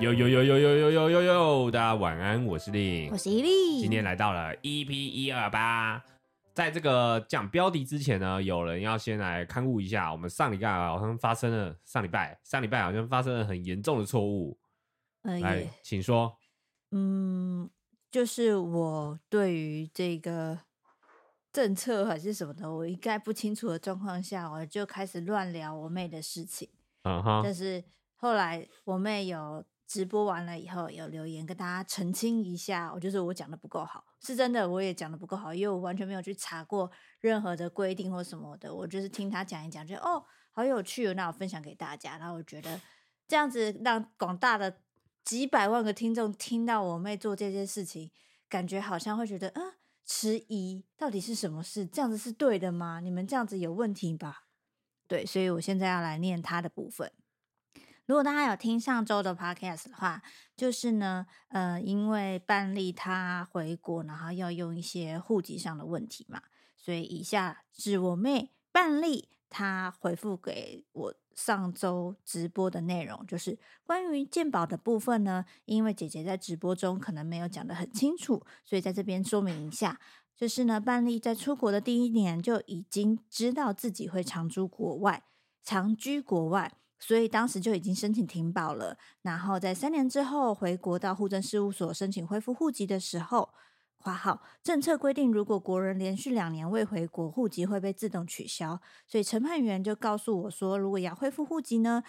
呦呦呦呦呦呦呦呦呦！大家晚安，我是丽，我是伊利。今天来到了 EP 一二八，在这个讲标题之前呢，有人要先来勘误一下，我们上礼拜好像发生了，上礼拜上礼拜好像发生了很严重的错误。呃，来，请说。嗯，就是我对于这个政策还是什么的，我应该不清楚的状况下，我就开始乱聊我妹的事情。嗯哼。但是后来我妹有。直播完了以后有留言跟大家澄清一下，我就是我讲的不够好，是真的，我也讲的不够好，因为我完全没有去查过任何的规定或什么的，我就是听他讲一讲，觉得哦好有趣哦，那我分享给大家，然后我觉得这样子让广大的几百万个听众听到我妹做这件事情，感觉好像会觉得嗯迟疑，到底是什么事？这样子是对的吗？你们这样子有问题吧？对，所以我现在要来念他的部分。如果大家有听上周的 podcast 的话，就是呢，呃，因为办理他回国，然后要用一些户籍上的问题嘛，所以以下是我妹办理她回复给我上周直播的内容，就是关于健保的部分呢，因为姐姐在直播中可能没有讲得很清楚，所以在这边说明一下，就是呢，办丽在出国的第一年就已经知道自己会常驻国外，长居国外。所以当时就已经申请停保了，然后在三年之后回国到户政事务所申请恢复户籍的时候，括号政策规定，如果国人连续两年未回国，户籍会被自动取消。所以承办员就告诉我说，如果要恢复户籍呢，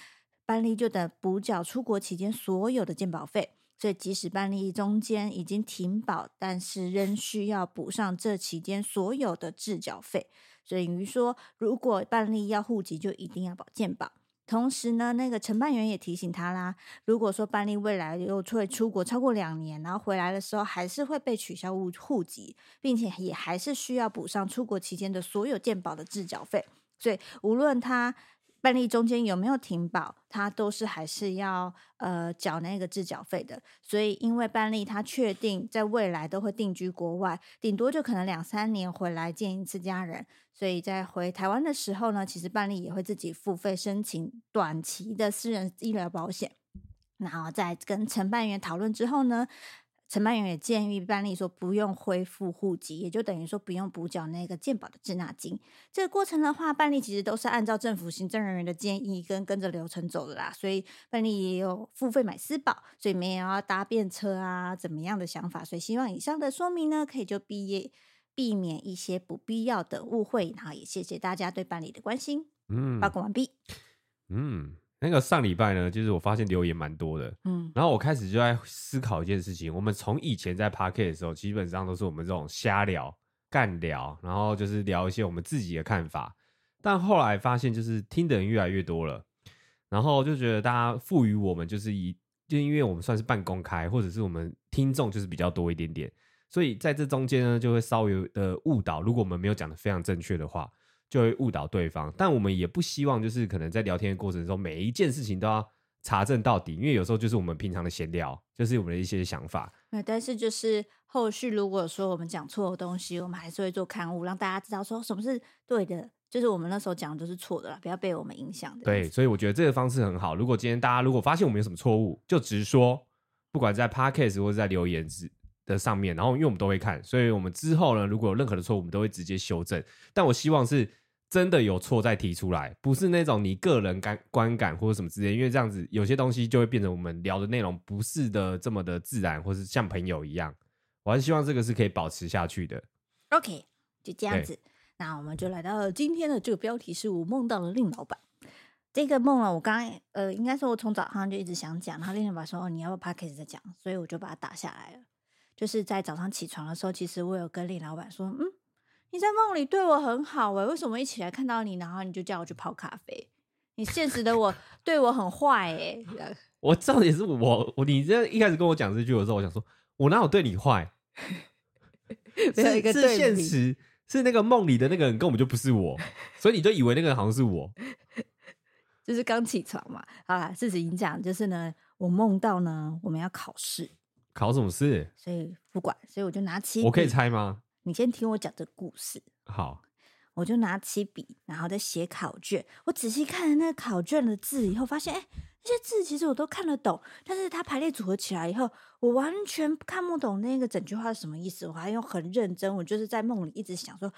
办理就得补缴出国期间所有的健保费。所以即使办理中间已经停保，但是仍需要补上这期间所有的滞缴费。所以等于说，如果办理要户籍，就一定要保健保。同时呢，那个承办员也提醒他啦，如果说办理未来又会出国超过两年，然后回来的时候还是会被取消户户籍，并且也还是需要补上出国期间的所有健保的滞缴费。所以无论他。办理中间有没有停保，他都是还是要呃缴那个滞缴费的。所以因为办理他确定在未来都会定居国外，顶多就可能两三年回来见一次家人。所以在回台湾的时候呢，其实办理也会自己付费申请短期的私人医疗保险。然后在跟承办员讨论之后呢。承办员也建议办理说不用恢复户籍，也就等于说不用补缴那个健保的滞纳金。这个过程的话，办理其实都是按照政府行政人员的建议跟跟着流程走的啦。所以办理也有付费买私保，所以没有要搭便车啊怎么样的想法。所以希望以上的说明呢，可以就毕业避免一些不必要的误会。然后也谢谢大家对办理的关心。嗯，报告完毕。嗯。那个上礼拜呢，就是我发现留言蛮多的，嗯，然后我开始就在思考一件事情。我们从以前在 Podcast 的时候，基本上都是我们这种瞎聊、干聊，然后就是聊一些我们自己的看法。但后来发现，就是听的人越来越多了，然后就觉得大家赋予我们就是一，就因为我们算是半公开，或者是我们听众就是比较多一点点，所以在这中间呢，就会稍微的误导。如果我们没有讲的非常正确的话。就会误导对方，但我们也不希望，就是可能在聊天的过程中，每一件事情都要查证到底，因为有时候就是我们平常的闲聊，就是我们的一些想法。对，但是就是后续如果说我们讲错的东西，我们还是会做刊物，让大家知道说什么是对的，就是我们那时候讲的都是错的啦，不要被我们影响的。对，所以我觉得这个方式很好。如果今天大家如果发现我们有什么错误，就直说，不管在 Podcast 或者在留言的上面，然后因为我们都会看，所以我们之后呢，如果有任何的错误，我们都会直接修正。但我希望是。真的有错再提出来，不是那种你个人感观感或者什么之类，因为这样子有些东西就会变成我们聊的内容不是的这么的自然，或是像朋友一样。我还是希望这个是可以保持下去的。OK，就这样子，那我们就来到了今天的这个标题是我梦到了令老板。这个梦啊，我刚刚呃，应该说我从早上就一直想讲，然后令老板说哦，你要不要 Podcast 再讲，所以我就把它打下来了。就是在早上起床的时候，其实我有跟令老板说，嗯。你在梦里对我很好哎，为什么一起来看到你，然后你就叫我去泡咖啡？你现实的我对我很坏哎。我知道也是我我你这一开始跟我讲这句的时候，我想说，我哪有对你坏？是一个是现实，是那个梦里的那个人根本就不是我，所以你就以为那个人好像是我。就是刚起床嘛，好啦，事情讲就是呢，我梦到呢我们要考试，考什么试？所以不管，所以我就拿起，我可以猜吗？你先听我讲这故事。好，我就拿起笔，然后在写考卷。我仔细看了那个考卷的字以后，发现，哎，那些字其实我都看得懂，但是它排列组合起来以后，我完全看不懂那个整句话是什么意思。我还用很认真，我就是在梦里一直想说，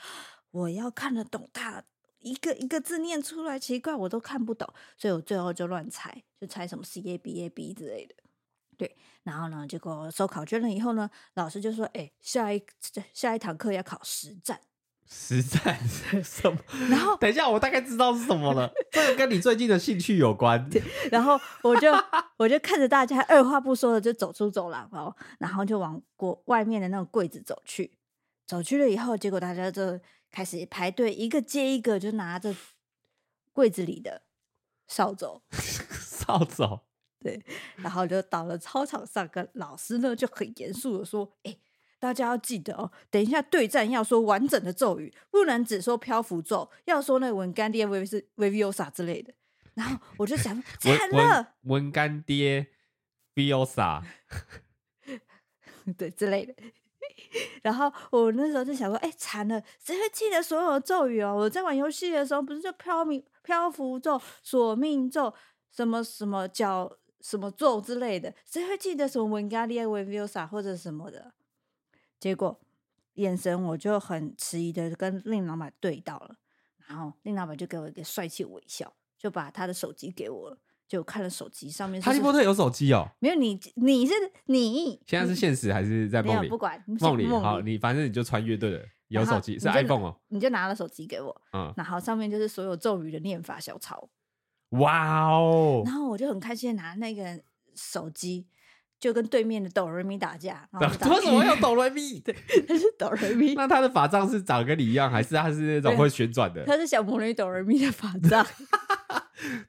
我要看得懂它一个一个字念出来，奇怪我都看不懂，所以我最后就乱猜，就猜什么 C A B A B 之类的。对，然后呢，结果收考卷了以后呢，老师就说：“哎，下一下一堂课要考实战。”实战是什么？然后等一下，我大概知道是什么了。这个跟你最近的兴趣有关。然后我就我就看着大家二话不说的就走出走廊哦，然后就往过外面的那个柜子走去。走去了以后，结果大家就开始排队，一个接一个就拿着柜子里的扫帚。扫帚。对，然后就到了操场上，跟老师呢就很严肃的说：“哎。”大家要记得哦，等一下对战要说完整的咒语，不能只说漂浮咒，要说那个文干爹维是维维欧萨之类的。然后我就想，惨了，文干爹维欧萨，对之类的。然后我那时候就想说，哎，惨了，谁会记得所有的咒语哦？我在玩游戏的时候，不是就漂明漂浮咒、索命咒、什么什么叫什么咒之类的，谁会记得什么文咖利亚维维欧萨或者什么的？结果眼神我就很迟疑的跟令老板对到了，然后令老板就给我一个帅气微笑，就把他的手机给我了，就看了手机上面。哈利波特有手机哦？没有，你你是你现在是现实还是在梦里？不管梦里，梦里好，你反正你就穿越对了，有手机是 iPhone 哦，你就拿了手机给我，嗯，然后上面就是所有咒语的念法小抄，哇哦，然后我就很开心拿那个手机。就跟对面的哆瑞咪打架，为什么 要哆瑞咪？对，他是哆瑞咪。那他的法杖是长跟你一样，还是他是那种会旋转的？他是小魔女哆瑞咪的法杖。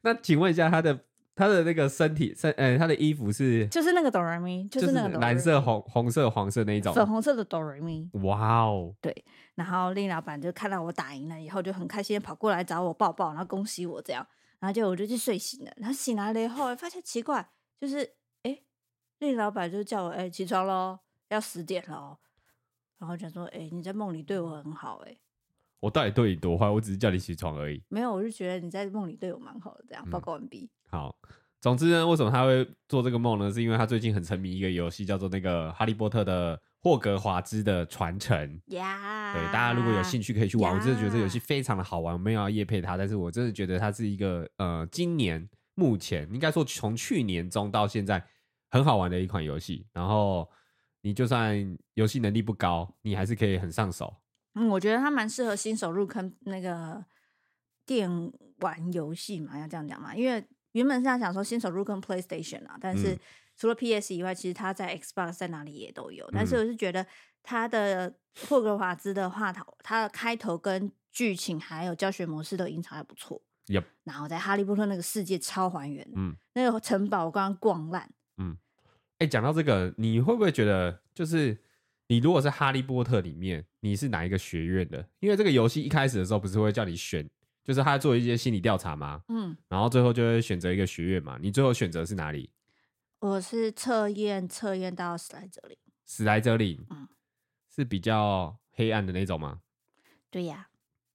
那请问一下，他的他的那个身体身，呃，他的衣服是？就是那个哆瑞咪，就是那个蓝色、红红色、黄色那一种，粉红色的哆瑞咪。哇哦！对，然后令老板就看到我打赢了以后，就很开心的跑过来找我抱抱，然后恭喜我这样，然后就我就去睡醒了，然后醒来了以后发现奇怪，就是。令老板就叫我哎、欸、起床喽，要十点喽。然后就说哎、欸、你在梦里对我很好哎、欸。我到底对你多坏？我只是叫你起床而已。没有，我就觉得你在梦里对我蛮好的。这样报告完毕、嗯。好，总之呢，为什么他会做这个梦呢？是因为他最近很沉迷一个游戏，叫做那个《哈利波特》的霍格华兹的传承。呀，对，大家如果有兴趣可以去玩。我真的觉得这游戏非常的好玩。我没有要夜配它，但是我真的觉得它是一个呃，今年目前应该说从去年中到现在。很好玩的一款游戏，然后你就算游戏能力不高，你还是可以很上手。嗯，我觉得它蛮适合新手入坑那个电玩游戏嘛，要这样讲嘛。因为原本是想说新手入坑 PlayStation 啊，但是除了 PS 以外，其实它在 Xbox 在哪里也都有。但是我是觉得它的霍格华兹的话，它它的开头跟剧情还有教学模式都隐藏还不错。Yep. 然后在哈利波特那个世界超还原，嗯，那个城堡我刚刚逛烂，嗯。哎，讲到这个，你会不会觉得，就是你如果是哈利波特里面，你是哪一个学院的？因为这个游戏一开始的时候，不是会叫你选，就是他做一些心理调查吗？嗯，然后最后就会选择一个学院嘛。你最后选择是哪里？我是测验测验到史莱哲林。史莱哲林，嗯，是比较黑暗的那种吗？对呀，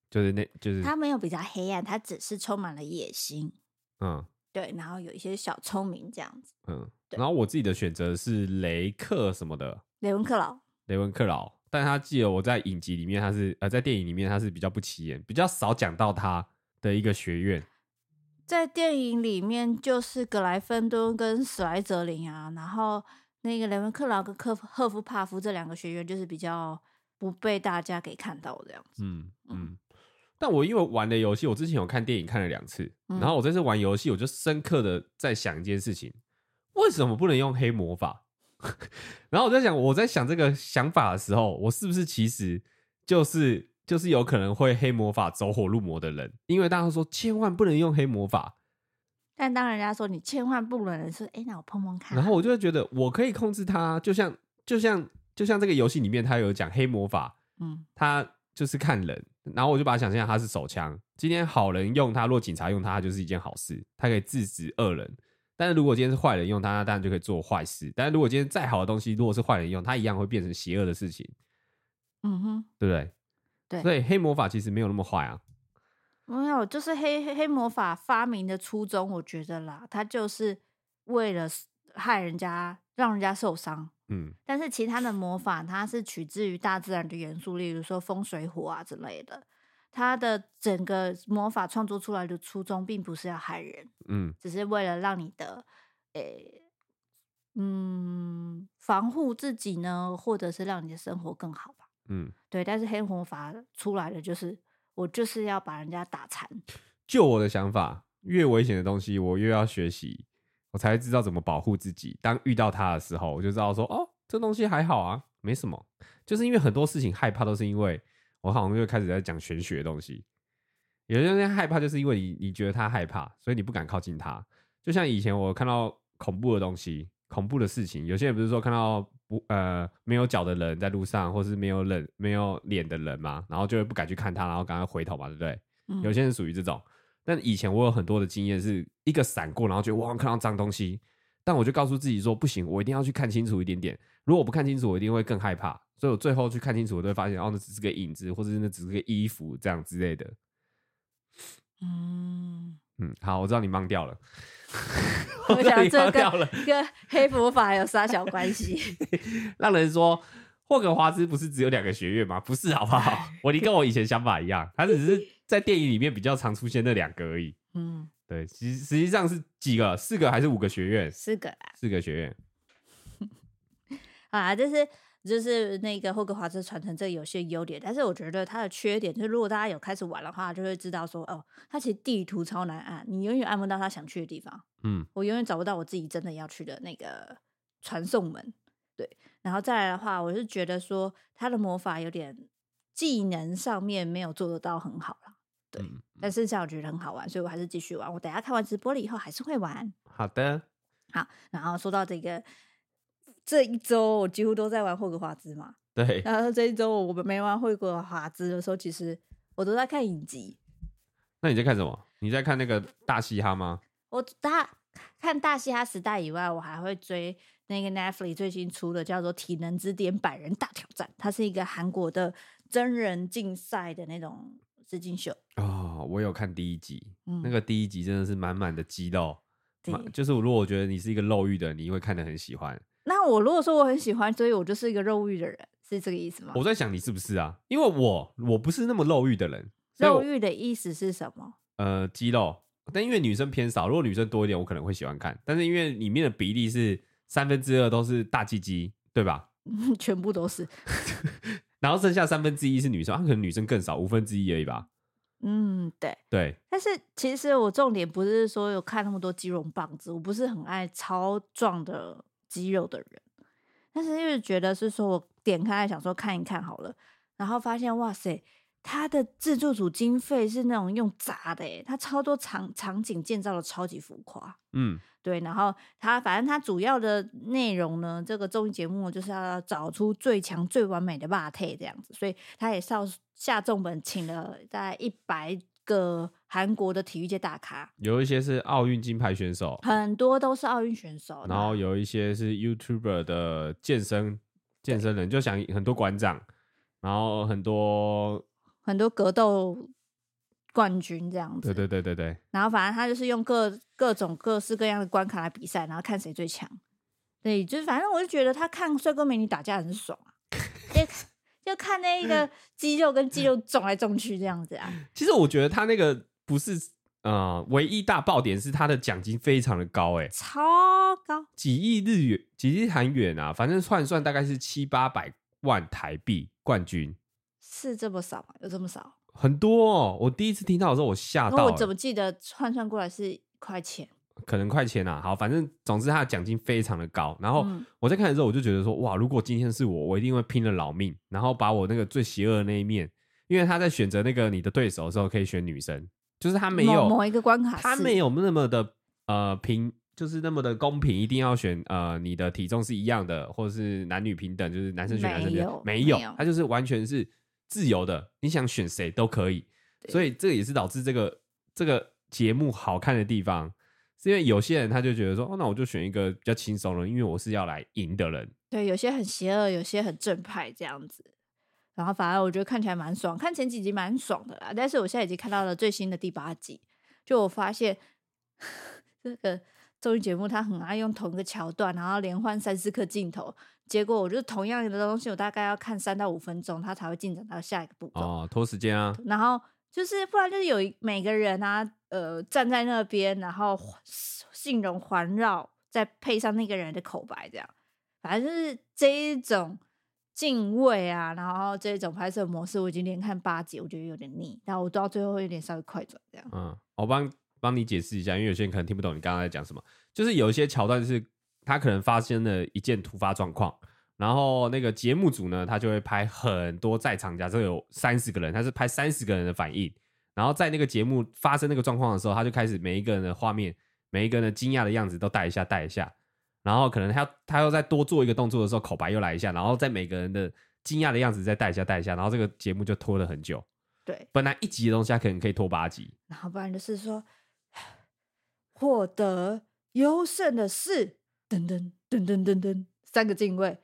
就是那，就是他没有比较黑暗，他只是充满了野心。嗯。对，然后有一些小聪明这样子。嗯，然后我自己的选择是雷克什么的，雷文克劳。雷文克劳，但他记得我在影集里面他是呃，在电影里面他是比较不起眼，比较少讲到他的一个学院。在电影里面就是格莱芬多跟史莱哲林啊，然后那个雷文克劳跟克赫夫帕夫这两个学院就是比较不被大家给看到这样子。嗯嗯。嗯但我因为玩的游戏，我之前有看电影看了两次，然后我这次玩游戏，我就深刻的在想一件事情：为什么不能用黑魔法？然后我在想，我在想这个想法的时候，我是不是其实就是就是有可能会黑魔法走火入魔的人？因为大家说千万不能用黑魔法，但当人家说你千万不能说，哎，那我碰碰看。然后我就会觉得我可以控制它，就像就像就像这个游戏里面，它有讲黑魔法，嗯，它就是看人。然后我就把它想象它是手枪。今天好人用它，若警察用它，它就是一件好事，它可以制止恶人。但是如果今天是坏人用它，那当然就可以做坏事。但是如果今天再好的东西，如果是坏人用，它一样会变成邪恶的事情。嗯哼，对不对？对。所以黑魔法其实没有那么坏啊。没有，就是黑黑魔法发明的初衷，我觉得啦，它就是为了害人家，让人家受伤。嗯，但是其他的魔法，它是取自于大自然的元素，例如说风水火啊之类的。它的整个魔法创作出来的初衷，并不是要害人，嗯，只是为了让你的，诶、欸，嗯，防护自己呢，或者是让你的生活更好吧。嗯，对。但是黑魔法出来的就是，我就是要把人家打残。就我的想法，越危险的东西，我越要学习。我才知道怎么保护自己。当遇到它的时候，我就知道说，哦，这东西还好啊，没什么。就是因为很多事情害怕，都是因为我好像就开始在讲玄学的东西。有些人害怕，就是因为你你觉得他害怕，所以你不敢靠近他。就像以前我看到恐怖的东西、恐怖的事情，有些人不是说看到不呃没有脚的人在路上，或是没有人没有脸的人嘛，然后就会不敢去看他，然后赶快回头嘛，对不对？嗯、有些人属于这种。但以前我有很多的经验，是一个闪过，然后觉得哇看到脏东西，但我就告诉自己说不行，我一定要去看清楚一点点。如果我不看清楚，我一定会更害怕。所以我最后去看清楚，我都会发现哦，那只是个影子，或者是那只是个衣服这样之类的。嗯嗯，好，我知道你忘掉了。我想这个跟黑魔法有啥小关系？让人说霍格华兹不是只有两个学院吗？不是，好不好？我你跟我以前想法一样，他只是。在电影里面比较常出现那两个而已。嗯，对，实实际上是几个？四个还是五个学院？四个啦，四个学院。啊，就是就是那个霍格华兹传承，这有些优点，但是我觉得它的缺点就是，如果大家有开始玩的话，就会知道说，哦，它其实地图超难按，你永远按不到他想去的地方。嗯，我永远找不到我自己真的要去的那个传送门。对，然后再来的话，我是觉得说他的魔法有点技能上面没有做得到很好了。对，嗯、但是这样我觉得很好玩，所以我还是继续玩。我等下看完直播了以后还是会玩。好的，好。然后说到这个，这一周我几乎都在玩霍格华兹嘛。对。然后这一周我们没玩霍格华兹的时候，其实我都在看影集。那你在看什么？你在看那个大嘻哈吗？我大看大嘻哈时代以外，我还会追那个 Netflix 最新出的叫做《体能之巅百人大挑战》，它是一个韩国的真人竞赛的那种。致敬秀哦，我有看第一集，嗯、那个第一集真的是满满的肌肉，就是我如果我觉得你是一个肉欲的，你会看得很喜欢。那我如果说我很喜欢，所以我就是一个肉欲的人，是这个意思吗？我在想你是不是啊？因为我我不是那么肉欲的人。肉欲的意思是什么？呃，肌肉，但因为女生偏少，如果女生多一点，我可能会喜欢看。但是因为里面的比例是三分之二都是大鸡鸡，对吧？全部都是。然后剩下三分之一是女生，啊，可能女生更少，五分之一而已吧。嗯，对对。但是其实我重点不是说有看那么多肌肉棒子，我不是很爱超壮的肌肉的人。但是因为觉得是说我点开来想说看一看好了，然后发现哇塞，他的制作组经费是那种用砸的诶，它超多场场景建造的超级浮夸。嗯。对，然后他反正他主要的内容呢，这个综艺节目就是要找出最强、最完美的霸体这样子，所以他也是要下重本，请了大概一百个韩国的体育界大咖，有一些是奥运金牌选手，很多都是奥运选手，然后有一些是 YouTuber 的健身健身人，就想很多馆长，然后很多很多格斗。冠军这样子，对对对对对。然后反正他就是用各各种各式各样的关卡来比赛，然后看谁最强。对，就是反正我就觉得他看帅哥美女打架很爽啊，就就看那个肌肉跟肌肉撞来撞去这样子啊。其实我觉得他那个不是呃唯一大爆点，是他的奖金非常的高哎，超高，几亿日元，几亿韩元啊，反正换算大概是七八百万台币冠军，是这么少吗？有这么少？很多哦，我第一次听到的时候，我吓到。我怎么记得换算过来是一块钱？可能块钱啊。好，反正总之他的奖金非常的高。然后我在看的时候，我就觉得说，哇，如果今天是我，我一定会拼了老命，然后把我那个最邪恶的那一面，因为他在选择那个你的对手的时候，可以选女生，就是他没有某，某一个关卡，他没有那么的呃平，就是那么的公平，一定要选呃你的体重是一样的，或者是男女平等，就是男生选男生选，没有，没有，他就是完全是。自由的，你想选谁都可以，所以这个也是导致这个这个节目好看的地方，是因为有些人他就觉得说，哦，那我就选一个比较轻松的，因为我是要来赢的人。对，有些很邪恶，有些很正派这样子。然后反而我觉得看起来蛮爽，看前几集蛮爽的啦。但是我现在已经看到了最新的第八集，就我发现 这个综艺节目它很爱用同一个桥段，然后连换三四颗镜头，结果我就是同样的东西，我大概要看三到五分钟，它才会进展到下一个步骤。哦，拖时间啊。然后就是不然就是有每个人啊，呃，站在那边，然后信容环绕，再配上那个人的口白，这样，反正就是这一种。敬畏啊，然后这种拍摄模式我已经连看八集，我觉得有点腻。然后我到最后会有点稍微快转这样。嗯，我帮帮你解释一下，因为有些人可能听不懂你刚刚在讲什么。就是有一些桥段是他可能发生了一件突发状况，然后那个节目组呢，他就会拍很多在场，假设有三十个人，他是拍三十个人的反应。然后在那个节目发生那个状况的时候，他就开始每一个人的画面，每一个人的惊讶的样子都带一下，带一下。然后可能他他要再多做一个动作的时候，口白又来一下，然后在每个人的惊讶的样子再带一下带一下，然后这个节目就拖了很久。对，本来一集的东西，他可能可以拖八集。然后不然就是说，获得优胜的是噔噔噔噔噔噔三个进位，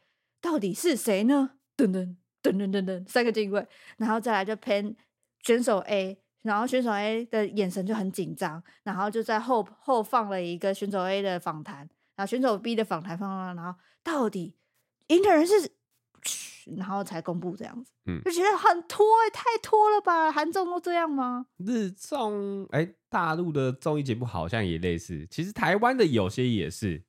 到底是谁呢？噔噔噔噔噔噔三个镜位，然后再来就喷选手 A，然后选手 A 的眼神就很紧张，然后就在后后放了一个选手 A 的访谈。然后选手 B 的访谈放了，然后到底赢的人是，然后才公布这样子，嗯，就觉得很拖，太拖了吧？韩综都这样吗？日综哎，大陆的综艺节目好像也类似，其实台湾的有些也是。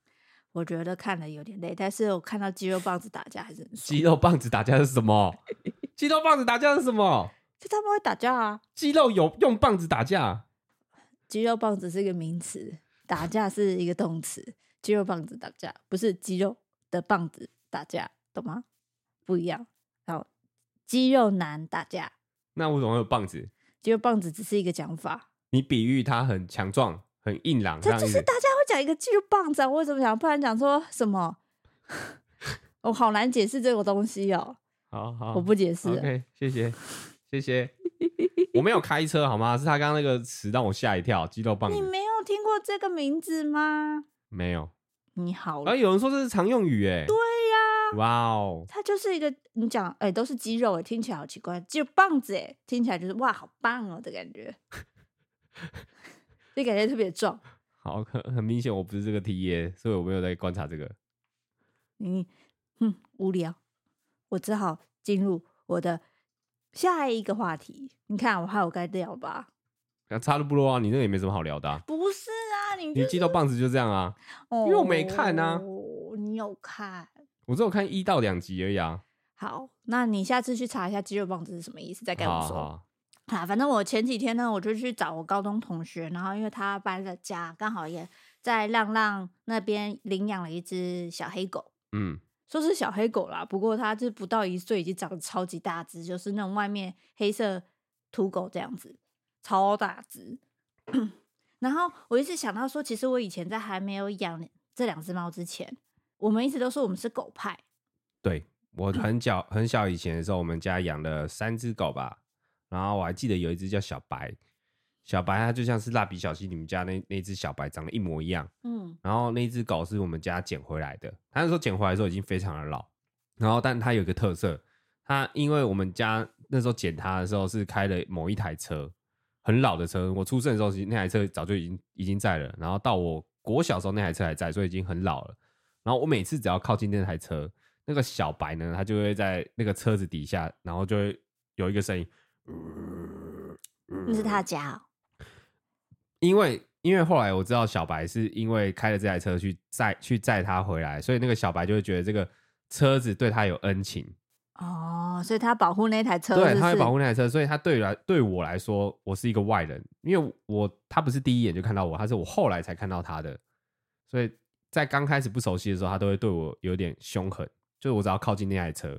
我觉得看了有点累，但是我看到肌肉棒子打架还是很爽。肌肉棒子打架是什么？肌肉棒子打架是什么？就他们会打架啊？肌肉有用棒子打架？肌肉棒子是一个名词，打架是一个动词。肌肉棒子打架不是肌肉的棒子打架，懂吗？不一样。然后肌肉男打架，那为什么会有棒子？肌肉棒子只是一个讲法。你比喻他很强壮、很硬朗，这就是大家会讲一个肌肉棒子啊。我怎么讲？不然讲说什么？我好难解释这个东西哦。好好，我不解释。OK，谢谢，谢谢。我没有开车好吗？是他刚刚那个词让我吓一跳。肌肉棒子，你没有听过这个名字吗？没有。你好，啊，有人说这是常用语，哎，对呀，哇哦，它就是一个你讲，哎，都是肌肉，哎，听起来好奇怪，肌肉棒子，哎，听起来就是哇，好棒哦的感觉，就感觉特别壮。好，很很明显，我不是这个 TA，所以我没有在观察这个。你，哼，无聊，我只好进入我的下一个话题。你看，我还有该聊吧？那差不多啊，你那个也没什么好聊的，啊。不是啊，你，就是，你肌肉棒子就这样啊，哦，因为我没看啊。你有看？我只有看一到两集而已啊。好，那你下次去查一下肌肉棒子是什么意思，再跟我说。好，好，好，反正我前几天呢，我就去找我高中同学，然后因为他搬了家，刚好也在浪浪那边领养了一只小黑狗。嗯，说是小黑狗啦，不过它就不到一岁，已经长得超级大只，就是那种外面黑色土狗这样子。超大只，然后我一直想到说，其实我以前在还没有养这两只猫之前，我们一直都说我们是狗派。对，我 很小很小以前的时候，我们家养了三只狗吧，然后我还记得有一只叫小白，小白它就像是蜡笔小新你们家那那只小白长得一模一样，嗯，然后那只狗是我们家捡回来的，它那时候捡回来的时候已经非常的老，然后但它有一个特色，它因为我们家那时候捡它的时候是开了某一台车。很老的车，我出生的时候那台车早就已经已经在了，然后到我国小时候那台车还在，所以已经很老了。然后我每次只要靠近那台车，那个小白呢，它就会在那个车子底下，然后就会有一个声音，那是他家哦。因为因为后来我知道小白是因为开了这台车去载去载他回来，所以那个小白就会觉得这个车子对他有恩情。哦，所以他保护那台车是不是？对，他会保护那台车，所以他对来对我来说，我是一个外人，因为我他不是第一眼就看到我，他是我后来才看到他的，所以在刚开始不熟悉的时候，他都会对我有点凶狠，就是我只要靠近那台车，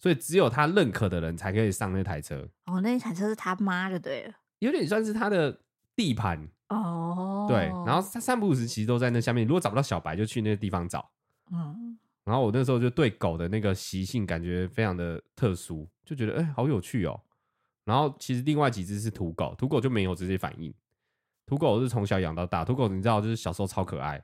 所以只有他认可的人才可以上那台车。哦，那台车是他妈就对了，有点算是他的地盘哦。对，然后他三不五时其实都在那下面，如果找不到小白，就去那个地方找。嗯。然后我那时候就对狗的那个习性感觉非常的特殊，就觉得哎、欸，好有趣哦。然后其实另外几只是土狗，土狗就没有这些反应。土狗是从小养到大，土狗你知道就是小时候超可爱，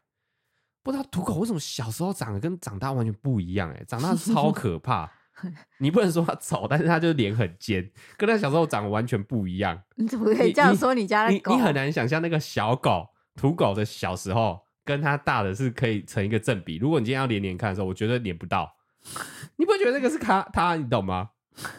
不知道土狗为什么小时候长得跟长大完全不一样，哎，长大超可怕。你不能说它丑，但是它就是脸很尖，跟它小时候长得完全不一样。你怎么可以这样说你家的狗？你，很难想象那个小狗土狗的小时候跟它大的是可以成一个正比。如果你今天要连连看的时候，我觉得连不到。你不会觉得那个是它它，你懂吗？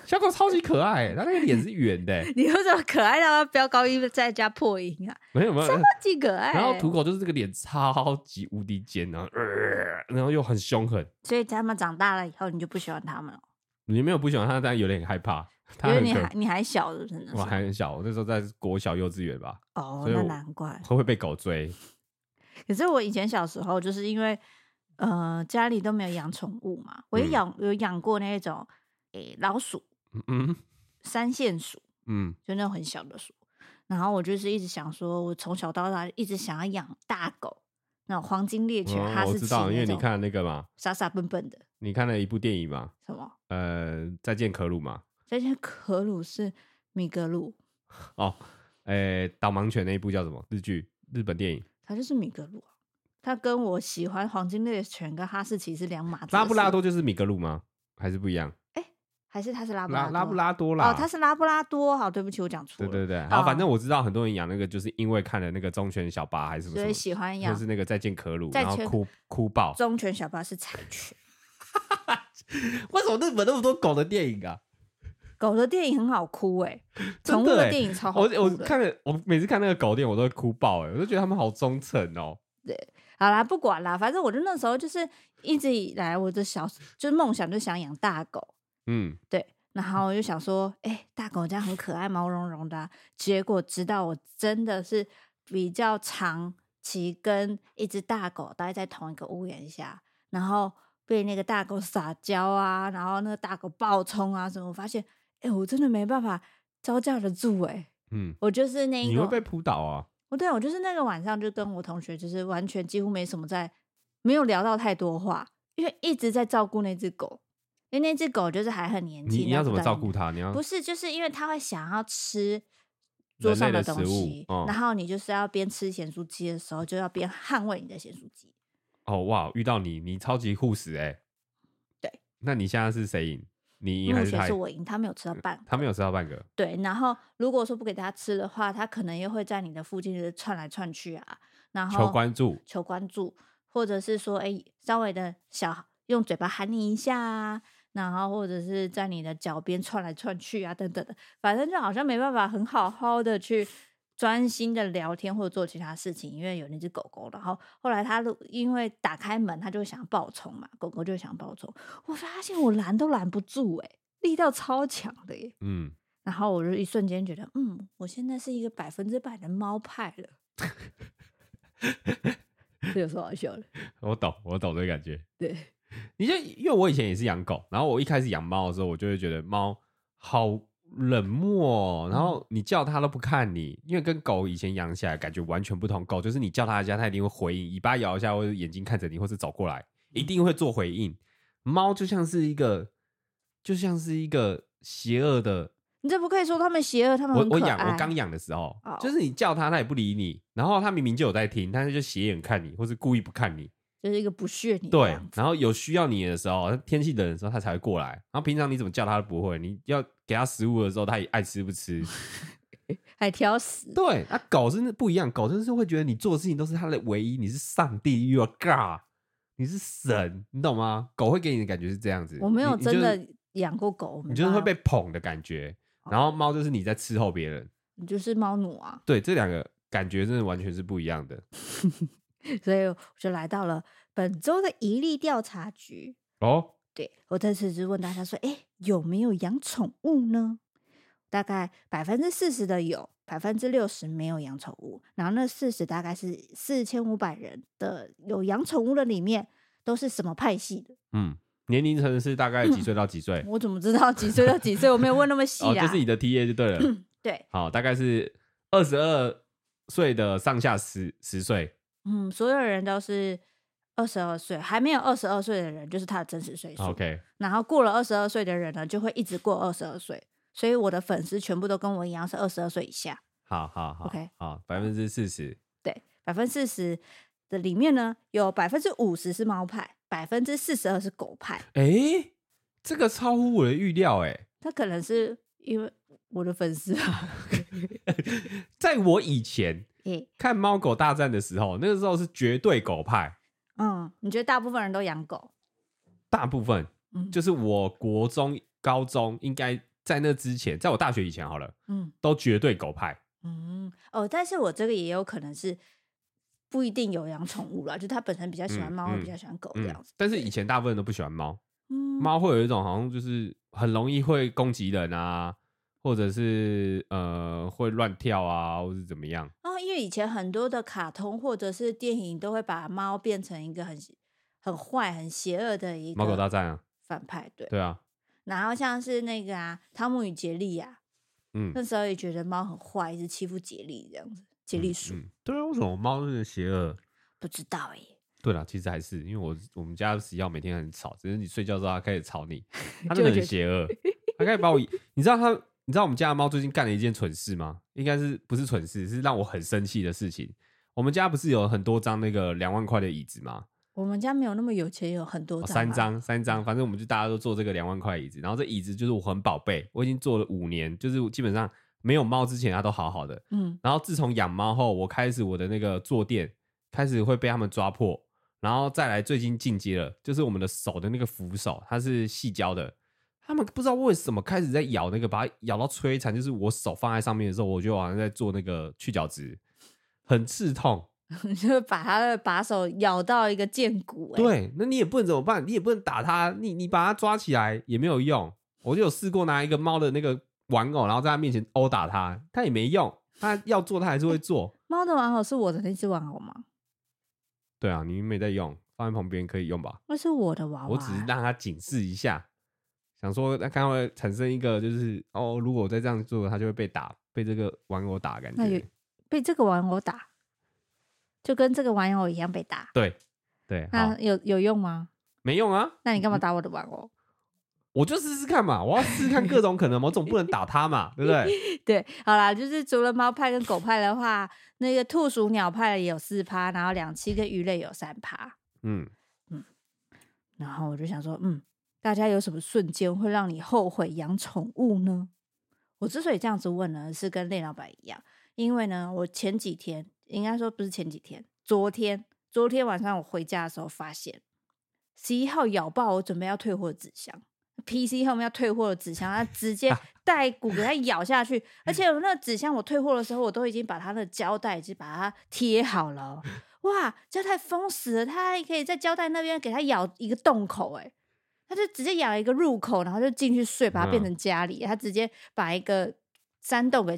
小狗超级可爱，它那个脸是圆的。你为什么可爱到要飙高音再加破音啊？没有没有，超级可爱。然后土狗就是这个脸超级无敌尖，然后、呃、然后又很凶狠。所以他们长大了以后，你就不喜欢他们了？你没有不喜欢他，但有点害怕。因为你还你还小的，真的。我还很小，我那时候在国小幼稚园吧。哦，那难怪会会被狗追。可是我以前小时候就是因为呃家里都没有养宠物嘛，我也养、嗯、有养过那种诶、欸、老鼠。嗯，三线鼠，嗯，就那种很小的鼠。然后我就是一直想说，我从小到大一直想要养大狗，那种黄金猎犬、哈士奇。我知道，因为你看那个嘛，傻傻笨笨的。你看了一部电影吗？什么？呃，再见可鲁嘛。再见可鲁是米格鲁。哦，诶，导盲犬那一部叫什么？日剧，日本电影。它就是米格鲁。它跟我喜欢黄金猎犬跟哈士奇是两码子。拉布拉多就是米格鲁吗？还是不一样？还是它是拉布拉多拉，拉布拉多啦？哦，它是拉布拉多。好，对不起，我讲错了。对对对，好，反正我知道很多人养那个，就是因为看了那个忠犬小八还是什么，所以喜欢养，就是那个再见可鲁，然后哭哭爆。忠犬小八是柴犬。为什么日本那么多狗的电影啊？狗的电影很好哭哎，宠物的电影超好。我我看了，我每次看那个狗电影，我都会哭爆哎，我就觉得他们好忠诚哦。对，好啦，不管啦，反正我就那时候就是一直以来我的小就是梦想就想养大狗。嗯，对。然后我就想说，哎、欸，大狗这样很可爱，毛茸茸的、啊。结果直到我真的是比较长期跟一只大狗待在同一个屋檐下，然后被那个大狗撒娇啊，然后那个大狗暴冲啊什么，我发现，哎、欸，我真的没办法招架得住、欸，哎，嗯，我就是那一个，你会被扑倒啊？我对，我就是那个晚上就跟我同学，就是完全几乎没什么在，没有聊到太多话，因为一直在照顾那只狗。因为那只狗就是还很年轻，你要怎么照顾它？你要不是就是因为它会想要吃桌上的东西，哦、然后你就是要边吃咸酥鸡的时候，就要边捍卫你的咸酥鸡。哦哇，遇到你，你超级护食哎、欸。对，那你现在是谁赢？你赢还是他赢？是我赢，他没有吃到半个，他没有吃到半个。对，然后如果说不给他吃的话，他可能又会在你的附近就是窜来窜去啊，然后求关注，求关注，或者是说，哎，稍微的小用嘴巴喊你一下啊。然后或者是在你的脚边窜来窜去啊，等等的，反正就好像没办法很好好的去专心的聊天或者做其他事情，因为有那只狗狗。然后后来它因为打开门，它就想要暴冲嘛，狗狗就想暴冲。我发现我拦都拦不住，哎，力道超强的耶。嗯，然后我就一瞬间觉得，嗯，我现在是一个百分之百的猫派了。这有什么好笑的？我懂，我懂这个感觉。对。你就因为我以前也是养狗，然后我一开始养猫的时候，我就会觉得猫好冷漠，然后你叫它都不看你，因为跟狗以前养起来感觉完全不同。狗就是你叫它一下，它一定会回应，尾巴摇一下，或者眼睛看着你，或是走过来，一定会做回应。猫就像是一个，就像是一个邪恶的。你这不可以说他们邪恶，他们。我我养我刚养的时候，oh. 就是你叫它，它也不理你，然后它明明就有在听，但是就斜眼看你，或是故意不看你。就是一个不屑你。对，然后有需要你的时候，天气冷的时候，它才会过来。然后平常你怎么叫它都不会。你要给它食物的时候，它也爱吃不吃，还挑食。对，那、啊、狗真的不一样，狗真的是会觉得你做的事情都是它的唯一，你是上帝，You are God，你是神，你懂吗？狗会给你的感觉是这样子。我没有真的养过狗，你就是会被捧的感觉。然后猫就是你在伺候别人，你就是猫奴啊。对，这两个感觉真的完全是不一样的。所以我就来到了本周的一例调查局哦。对，我这次就问大家说：“哎，有没有养宠物呢？”大概百分之四十的有，百分之六十没有养宠物。然后那四十大概是四千五百人的有养宠物的里面，都是什么派系的？嗯，年龄层是大概几岁到几岁？我怎么知道几岁到几岁？我没有问那么细啊。哦，就是你的 TA 就对了。对，好，大概是二十二岁的上下十十岁。嗯，所有人都是二十二岁，还没有二十二岁的人就是他的真实岁数。OK，然后过了二十二岁的人呢，就会一直过二十二岁。所以我的粉丝全部都跟我一样是二十二岁以下。好好好，OK，好，百分之四十。对，百分之四十的里面呢，有百分之五十是猫派，百分之四十二是狗派。哎，这个超乎我的预料哎。他可能是因为我的粉丝啊，在我以前看《猫狗大战》的时候，那个时候是绝对狗派。嗯，你觉得大部分人都养狗？大部分，嗯，就是我国中、高中应该在那之前，在我大学以前好了，嗯，都绝对狗派。嗯，哦，但是我这个也有可能是不一定有养宠物啦，就他本身比较喜欢猫，嗯嗯、比较喜欢狗这样子。但是以前大部分人都不喜欢猫，猫、嗯、会有一种好像就是很容易会攻击人啊，或者是呃会乱跳啊，或是怎么样。哦，因为以前很多的卡通或者是电影都会把猫变成一个很很坏、很邪恶的一个猫狗大战啊反派，对对啊。然后像是那个啊，汤姆与杰利啊。嗯，那时候也觉得猫很坏，一直欺负杰利这样子。杰利鼠、嗯嗯，对啊，为什么猫那么邪恶？不知道哎。对了，其实还是因为我我们家死要每天很吵，只是你睡觉之后它开始吵你，它真的很邪恶。它开始把我，你知道它，你知道我们家的猫最近干了一件蠢事吗？应该是不是蠢事，是让我很生气的事情。我们家不是有很多张那个两万块的椅子吗？我们家没有那么有钱，有很多张、啊哦，三张三张，反正我们就大家都坐这个两万块椅子，然后这椅子就是我很宝贝，我已经坐了五年，就是基本上没有猫之前它都好好的，嗯，然后自从养猫后，我开始我的那个坐垫开始会被他们抓破，然后再来最近进阶了，就是我们的手的那个扶手，它是细胶的，他们不知道为什么开始在咬那个，把它咬到摧残，就是我手放在上面的时候，我就好像在做那个去角质，很刺痛。就把它的把手咬到一个剑骨，欸，对，那你也不能怎么办？你也不能打它，你你把它抓起来也没有用。我就有试过拿一个猫的那个玩偶，然后在它面前殴打它，它也没用。它要做，它还是会做。猫的玩偶是我的那只玩偶吗？对啊，你没在用，放在旁边可以用吧？那是我的娃娃，我只是让它警示一下，想说那刚会产生一个就是哦，如果我再这样做，它就会被打，被这个玩偶打，感觉被这个玩偶打。就跟这个玩偶一样被打，对对，那有有用吗？没用啊！那你干嘛打我的玩偶？我就试试看嘛，我要试试看各种可能，我总不能打它嘛，对不对？对，好啦，就是除了猫派跟狗派的话，那个兔鼠鸟派也有四趴，然后两栖跟鱼类有三趴，嗯嗯，然后我就想说，嗯，大家有什么瞬间会让你后悔养宠物呢？我之所以这样子问呢，是跟练老板一样，因为呢，我前几天。应该说不是前几天，昨天，昨天晚上我回家的时候发现，十一号咬爆我准备要退货的纸箱，PC 后面要退货的纸箱，它直接 带骨给它咬下去，而且我那个纸箱我退货的时候，我都已经把它的胶带已经把它贴好了，哇，胶带封死了，它还可以在胶带那边给它咬一个洞口，哎，它就直接咬了一个入口，然后就进去睡，把它变成家里，他直接把一个。山洞给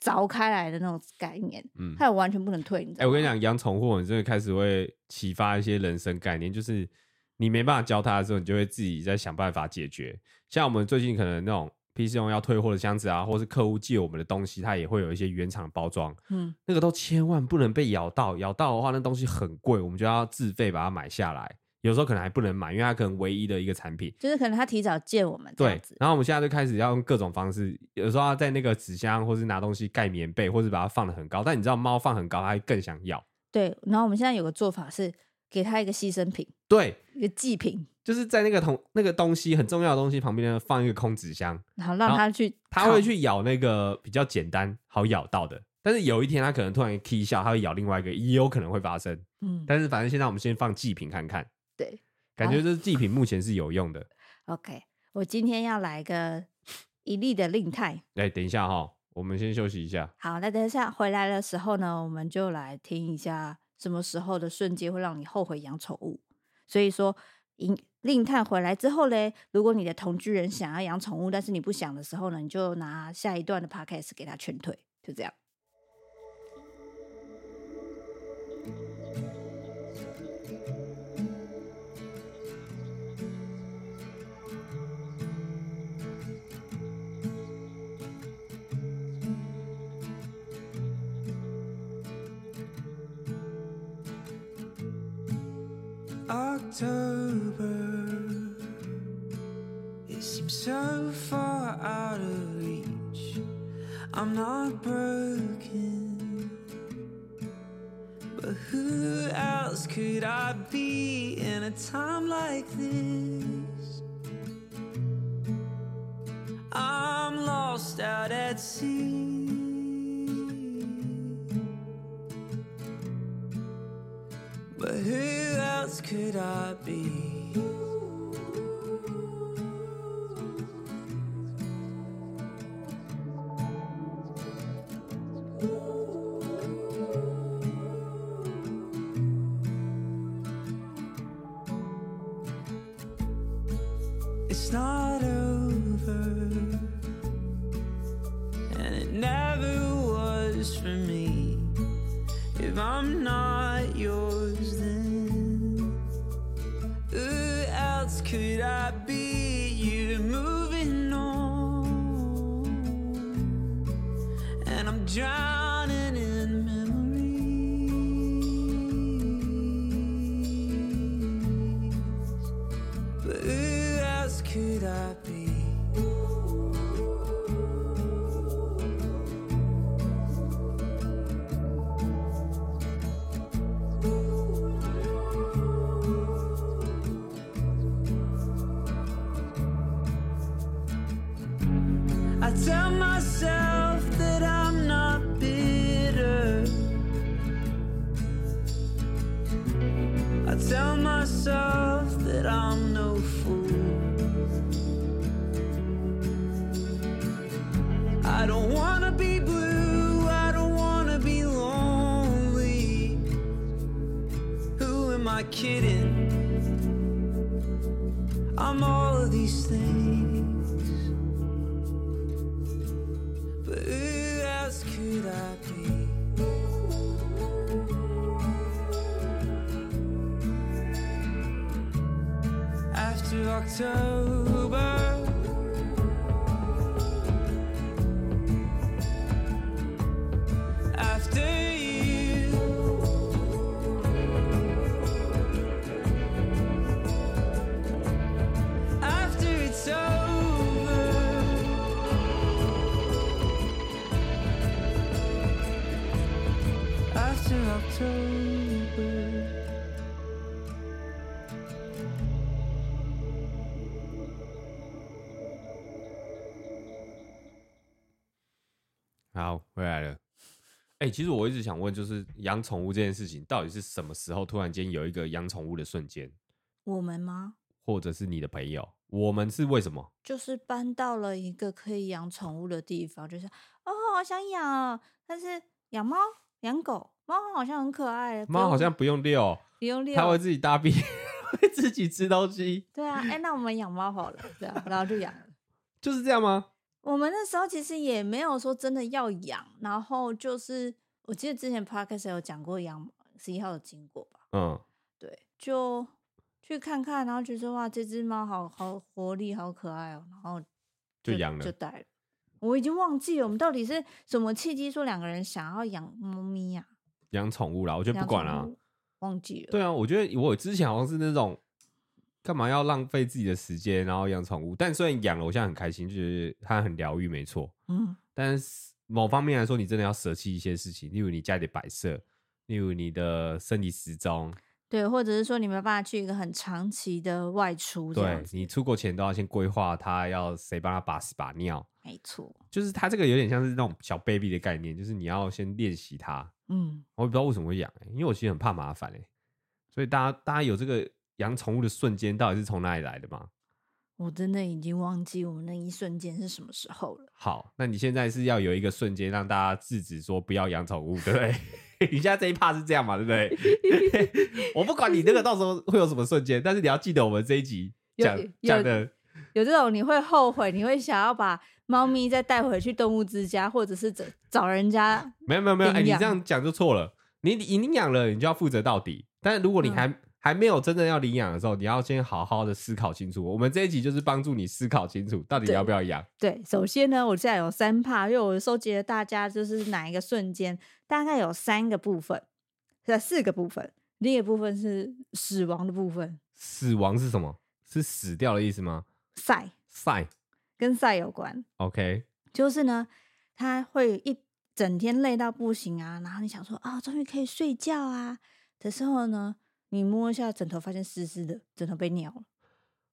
凿开来的那种概念，嗯，它有完全不能退。哎、欸，我跟你讲，养宠物你真的开始会启发一些人生概念，就是你没办法教它的时候，你就会自己在想办法解决。像我们最近可能那种 PC 用要退货的箱子啊，或是客户借我们的东西，它也会有一些原厂包装，嗯，那个都千万不能被咬到，咬到的话，那东西很贵，我们就要自费把它买下来。有时候可能还不能买，因为它可能唯一的一个产品，就是可能他提早借我们。对，然后我们现在就开始要用各种方式，有时候要在那个纸箱，或是拿东西盖棉被，或是把它放的很高。但你知道猫放很高，它会更想要。对，然后我们现在有个做法是给它一个牺牲品，对，一个祭品，就是在那个同那个东西很重要的东西旁边呢放一个空纸箱，然后让它去，它会去咬那个比较简单好咬到的。但是有一天它可能突然踢一下，它会咬另外一个，也有可能会发生。嗯，但是反正现在我们先放祭品看看。对。感觉这祭品目前是有用的。OK，我今天要来个一粒的令太。哎，等一下哈，我们先休息一下。好，那等一下回来的时候呢，我们就来听一下什么时候的瞬间会让你后悔养宠物。所以说，令太回来之后嘞，如果你的同居人想要养宠物，但是你不想的时候呢，你就拿下一段的 Podcast 给他劝退，就这样。October. It seems so far out of reach. I'm not broken. But who else could I be in a time like this? I'm lost out at sea. But who else could I be? drown 哎、其实我一直想问，就是养宠物这件事情，到底是什么时候突然间有一个养宠物的瞬间？我们吗？或者是你的朋友？我们是为什么？就是搬到了一个可以养宠物的地方，就是哦，好想养啊！但是养猫、养狗，猫好像很可爱，猫好像不用遛，不用遛，它会自己大便，会自己吃东西。对啊，哎，那我们养猫好了，对啊，然后就养了。就是这样吗？我们那时候其实也没有说真的要养，然后就是我记得之前 podcast 有讲过养十一号的经过吧？嗯，对，就去看看，然后觉得哇，这只猫好好活力，好可爱哦，然后就养了，就带了。我已经忘记了我们到底是什么契机说两个人想要养猫咪呀？养宠物啦，我觉得不管啦，忘记了。对啊，我觉得我之前好像是那种。干嘛要浪费自己的时间，然后养宠物？但虽然养了，我现在很开心，就是它很疗愈，没错。嗯，但是某方面来说，你真的要舍弃一些事情，例如你家里的摆设，例如你的生理时钟，对，或者是说你没办法去一个很长期的外出，对，你出国前都要先规划，他要谁帮他把屎把尿，没错，就是它这个有点像是那种小 baby 的概念，就是你要先练习它。嗯，我也不知道为什么会养、欸，因为我其实很怕麻烦、欸、所以大家大家有这个。养宠物的瞬间到底是从哪里来的吗？我真的已经忘记我们那一瞬间是什么时候了。好，那你现在是要有一个瞬间让大家制止说不要养宠物，对不对？你现在这一趴是这样嘛，对不对？我不管你那个到时候会有什么瞬间，但是你要记得我们这一集讲讲的有这种你会后悔，你会想要把猫咪再带回去动物之家，或者是找找人家。没有没有没有，哎，你这样讲就错了。你你领养了，你就要负责到底。但是如果你还、嗯还没有真正要领养的时候，你要先好好的思考清楚。我们这一集就是帮助你思考清楚，到底要不要养。对，首先呢，我现在有三怕，因为我收集了大家就是哪一个瞬间，大概有三个部分，是四个部分。另一个部分是死亡的部分。死亡是什么？是死掉的意思吗？晒晒跟晒有关。OK，就是呢，他会一整天累到不行啊，然后你想说啊，终于可以睡觉啊的时候呢。你摸一下枕头，发现湿湿的，枕头被尿了。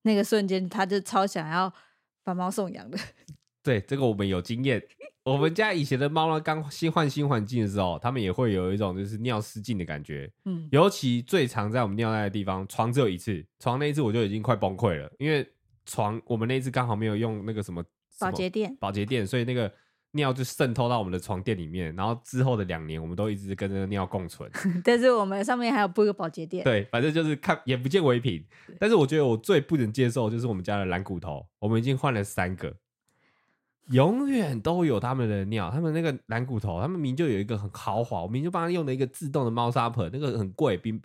那个瞬间，他就超想要把猫送养的。对，这个我们有经验。我们家以前的猫呢，刚新换新环境的时候，它们也会有一种就是尿失禁的感觉。嗯，尤其最常在我们尿尿的地方，床只有一次，床那一次我就已经快崩溃了，因为床我们那一次刚好没有用那个什么保洁垫，保洁垫，所以那个。尿就渗透到我们的床垫里面，然后之后的两年，我们都一直跟这个尿共存。但是我们上面还有铺个保洁垫。对，反正就是看眼不见为凭。但是我觉得我最不能接受就是我们家的蓝骨头，我们已经换了三个，永远都有他们的尿。他们那个蓝骨头，他们明就有一个很豪华，我明就帮他用了一个自动的猫砂盆，那个很贵，比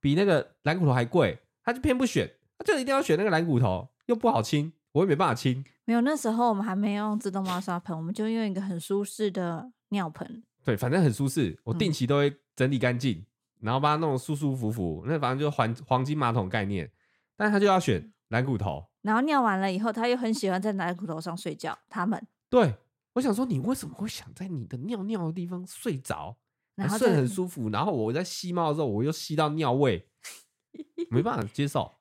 比那个蓝骨头还贵，他就偏不选，他就一定要选那个蓝骨头，又不好清，我也没办法清。没有，那时候我们还没用自动猫砂盆，我们就用一个很舒适的尿盆。对，反正很舒适，我定期都会整理干净，嗯、然后把它弄得舒舒服服。那反正就是黄黄金马桶概念，但他就要选蓝骨头。然后尿完了以后，他又很喜欢在蓝骨头上睡觉。他们对，我想说，你为什么会想在你的尿尿的地方睡着，然后睡很舒服？然后我在吸猫的时候，我又吸到尿味，没办法接受。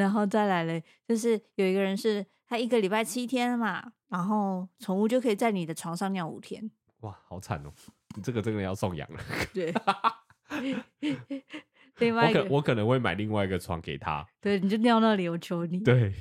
然后再来嘞，就是有一个人是。他一个礼拜七天嘛，然后宠物就可以在你的床上尿五天。哇，好惨哦！你这个真的要送养了。对，另外一个我可我可能会买另外一个床给他。对，你就尿那里，我求你。对。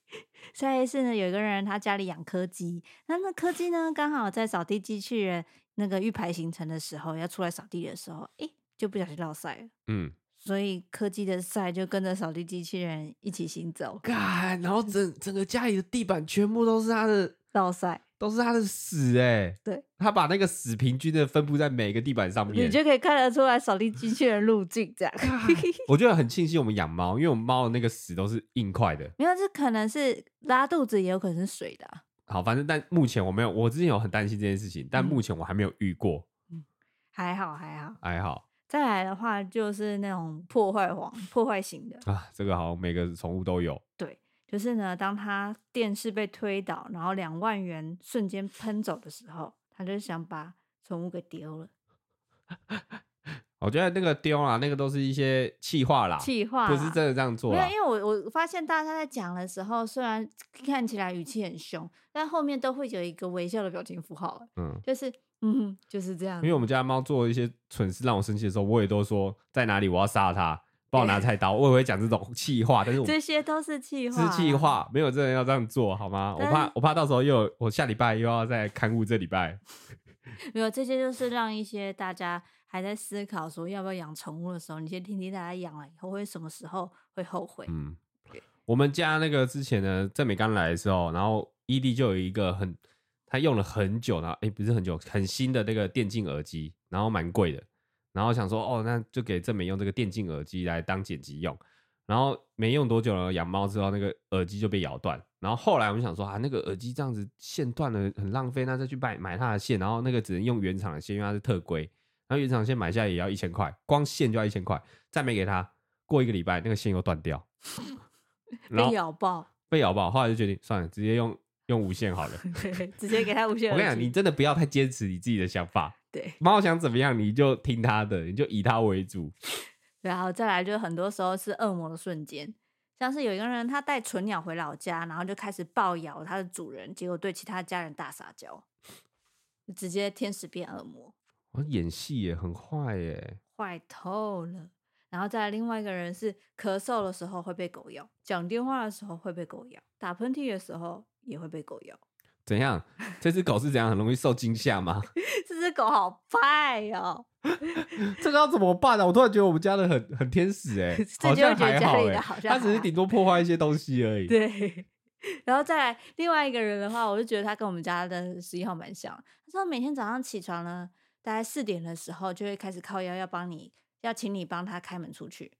下一次呢，有一个人他家里养柯基，那那柯基呢，刚好在扫地机器人那个预排行程的时候，要出来扫地的时候，诶，就不小心落塞了。嗯。所以柯基的赛就跟着扫地机器人一起行走，干，然后 整整个家里的地板全部都是他的倒赛，都是他的屎哎、欸！对，他把那个屎平均的分布在每个地板上面，你就可以看得出来扫地机器人路径这样。我觉得很庆幸我们养猫，因为我们猫的那个屎都是硬块的，没有，这可能是拉肚子，也有可能是水的、啊。好，反正但目前我没有，我之前有很担心这件事情，但目前我还没有遇过。嗯，还好，还好，还好。再来的话就是那种破坏王、破坏型的啊，这个好像每个宠物都有。对，就是呢，当他电视被推倒，然后两万元瞬间喷走的时候，他就想把宠物给丢了。我觉得那个丢啊，那个都是一些气话啦，气话不是真的这样做。没有，因为我我发现大家在讲的时候，虽然看起来语气很凶，但后面都会有一个微笑的表情符号。嗯，就是。嗯，就是这样。因为我们家猫做一些蠢事让我生气的时候，我也都说在哪里我要杀它，帮我拿菜刀，我也会讲这种气话。但是我这些都是气话，是气话，没有真的要这样做好吗？我怕我怕到时候又我下礼拜又要再勘误这礼拜。没有，这些就是让一些大家还在思考说要不要养宠物的时候，你先听听大家养了以后会什么时候会后悔。嗯，我们家那个之前呢，正美刚来的时候，然后伊利就有一个很。他用了很久，然后哎，不是很久，很新的那个电竞耳机，然后蛮贵的，然后想说哦，那就给正美用这个电竞耳机来当剪辑用，然后没用多久了，养猫之后那个耳机就被咬断，然后后来我们想说啊，那个耳机这样子线断了很浪费，那再去买买它的线，然后那个只能用原厂的线，因为它是特规，然后原厂线买下来也要一千块，光线就要一千块，再没给他，过一个礼拜那个线又断掉，被咬爆，被咬爆，后来就决定算了，直接用。用无线好了，直接给他无线。我跟你讲，你真的不要太坚持你自己的想法。对，猫想怎么样你就听它的，你就以它为主。然后再来，就很多时候是恶魔的瞬间，像是有一个人他带纯鸟回老家，然后就开始暴咬他的主人，结果对其他家人大撒娇，直接天使变恶魔。我演戏也很坏耶，坏透了。然后再来另外一个人是咳嗽的时候会被狗咬，讲电话的时候会被狗咬，打喷嚏的时候。也会被狗咬，怎样？这只狗是怎样？很容易受惊吓吗？这只狗好派哦！这个要怎么办呢、啊？我突然觉得我们家的很很天使哎、欸，好像还好哎、欸，它只是顶多破坏一些东西而已。对，然后再来另外一个人的话，我就觉得他跟我们家的十一号蛮像。他说每天早上起床呢，大概四点的时候就会开始靠腰要帮你，要请你帮他开门出去。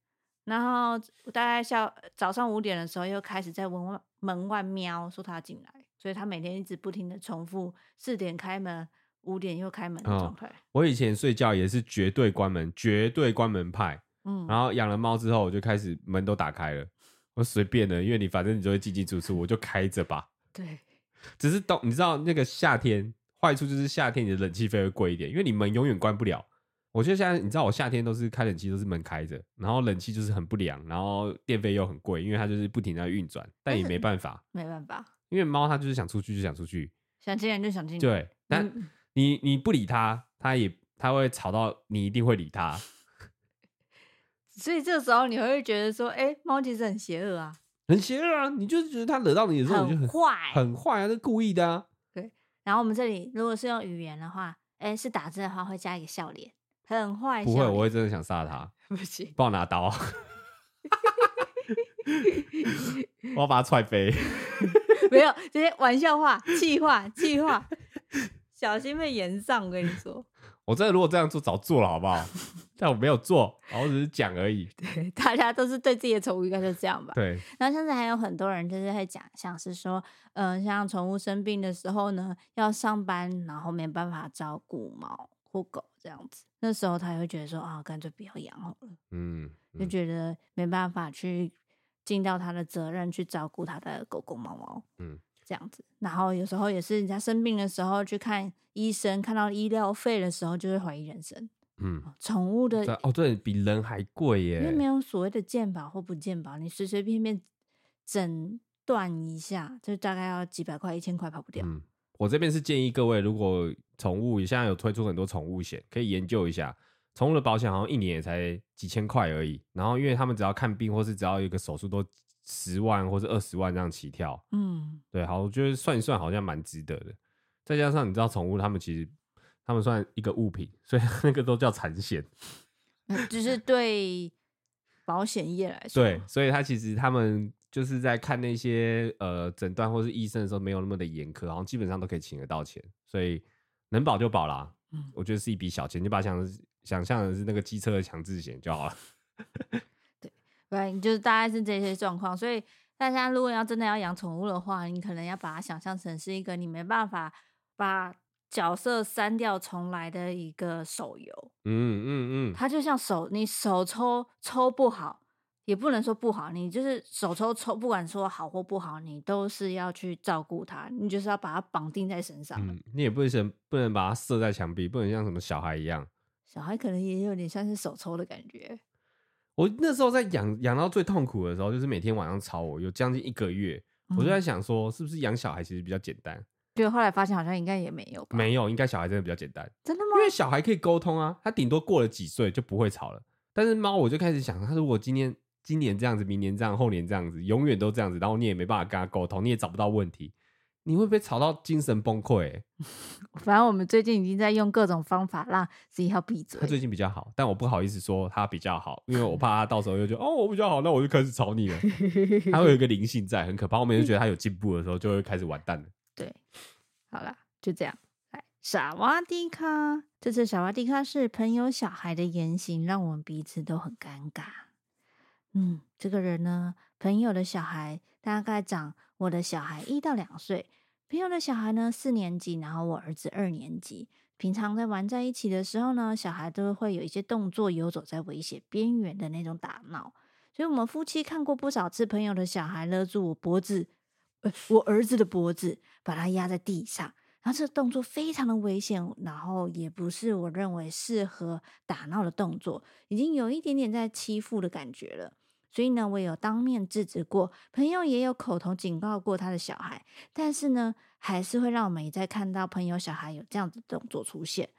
然后大概下早上五点的时候，又开始在门外门外喵，说他要进来，所以他每天一直不停的重复四点开门，五点又开门的状态。哦，我以前睡觉也是绝对关门，绝对关门派。嗯，然后养了猫之后，我就开始门都打开了，我随便的，因为你反正你就会进进出出，我就开着吧。对，只是冬，你知道那个夏天坏处就是夏天你的冷气费会贵一点，因为你门永远关不了。我觉得现在你知道，我夏天都是开冷气，都是门开着，然后冷气就是很不凉，然后电费又很贵，因为它就是不停在运转，但也没办法，没办法，因为猫它就是想出去就想出去，想进来就想进来。对，但嗯你你不理它，它也它会吵到你一定会理它。所以这时候你会觉得说，哎、欸，猫其实很邪恶啊，很邪恶啊！你就是觉得它惹到你的时候，你就很坏，很坏啊，是故意的啊。对。然后我们这里如果是用语言的话，哎、欸，是打字的话会加一个笑脸，很坏。不会，我会真的想杀他。不行，帮我拿刀。我要把他踹飞。没有这些玩笑话、气话、气话，小心被延上。我跟你说，我真的如果这样做，早做了，好不好？但我没有做，我只是讲而已。对，大家都是对自己的宠物应该就这样吧？对。然后甚至还有很多人就是会讲，像是说，嗯、呃，像宠物生病的时候呢，要上班，然后没办法照顾猫或狗这样子，那时候他也会觉得说，啊，干脆不要养好了。嗯，嗯，就觉得没办法去尽到他的责任去照顾他的狗狗猫猫。嗯，这样子。然后有时候也是人家生病的时候去看医生，看到医疗费的时候，就会怀疑人生。嗯，宠物的哦，对，比人还贵耶，因为没有所谓的鉴保或不鉴保，你随随便便诊断一下，就大概要几百块、一千块，跑不掉。嗯，我这边是建议各位，如果宠物现在有推出很多宠物险，可以研究一下。宠物的保险好像一年也才几千块而已，然后因为他们只要看病或是只要有一个手术都十万或是二十万这样起跳。嗯，对，好，我觉得算一算好像蛮值得的。再加上你知道，宠物他们其实。他们算一个物品，所以那个都叫产险。就是对保险业来说，对，所以他其实他们就是在看那些呃诊断或是医生的时候，没有那么的严苛，好像基本上都可以请得到钱，所以能保就保啦。嗯，我觉得是一笔小钱，你把它想想象的是那个机车的强制险就好了。对，对，就是大概是这些状况。所以大家如果要真的要养宠物的话，你可能要把它想象成是一个你没办法把。角色删掉重来的一个手游，嗯嗯嗯，它就像手，你手抽抽不好，也不能说不好，你就是手抽抽，不管说好或不好，你都是要去照顾它，你就是要把它绑定在身上。嗯，你也不能不能把它射在墙壁，不能像什么小孩一样，小孩可能也有点像是手抽的感觉。我那时候在养养到最痛苦的时候，就是每天晚上吵我，有将近一个月，我就在想说，是不是养小孩其实比较简单？对，后来发现好像应该也没有吧，没有，应该小孩真的比较简单。真的吗？因为小孩可以沟通啊，他顶多过了几岁就不会吵了。但是猫，我就开始想，他如果今年今年这样子，明年这样，后年这样子，永远都这样子，然后你也没办法跟他沟通，你也找不到问题，你会不会吵到精神崩溃、欸？反正我们最近已经在用各种方法让自己要闭嘴。他最近比较好，但我不好意思说他比较好，因为我怕他到时候又就哦我比较好，那我就开始吵你了。他会有一个灵性在，很可怕。我每次觉得他有进步的时候，就会开始完蛋了。对，好啦。就这样，来，萨瓦迪卡。这次傻瓦迪卡是朋友小孩的言行，让我们彼此都很尴尬。嗯，这个人呢，朋友的小孩大概长我的小孩一到两岁，朋友的小孩呢四年级，然后我儿子二年级。平常在玩在一起的时候呢，小孩都会有一些动作，游走在危险边缘的那种打闹。所以我们夫妻看过不少次，朋友的小孩勒住我脖子，呃，我儿子的脖子，把他压在地上。然后这个动作非常的危险，然后也不是我认为适合打闹的动作，已经有一点点在欺负的感觉了。所以呢，我有当面制止过，朋友也有口头警告过他的小孩，但是呢，还是会让我们一再看到朋友小孩有这样子的动作出现。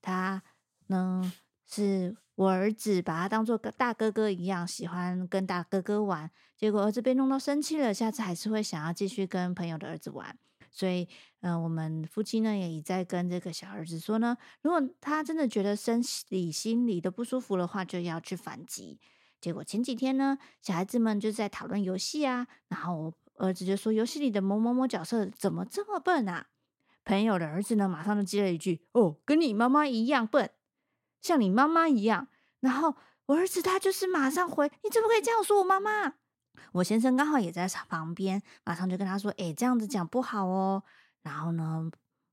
他呢，是我儿子把他当做大哥哥一样，喜欢跟大哥哥玩，结果儿子被弄到生气了，下次还是会想要继续跟朋友的儿子玩。所以，嗯、我们夫妻呢也一再跟这个小儿子说呢，如果他真的觉得身体、心理都不舒服的话，就要去反击。结果前几天呢，小孩子们就在讨论游戏啊，然后我儿子就说：“游戏里的某某某角色怎么这么笨啊？”朋友的儿子呢，马上就接了一句：“哦，跟你妈妈一样笨，像你妈妈一样。”然后我儿子他就是马上回：“你怎么可以这样说我妈妈？”我先生刚好也在旁边，马上就跟他说：“哎，这样子讲不好哦。”然后呢，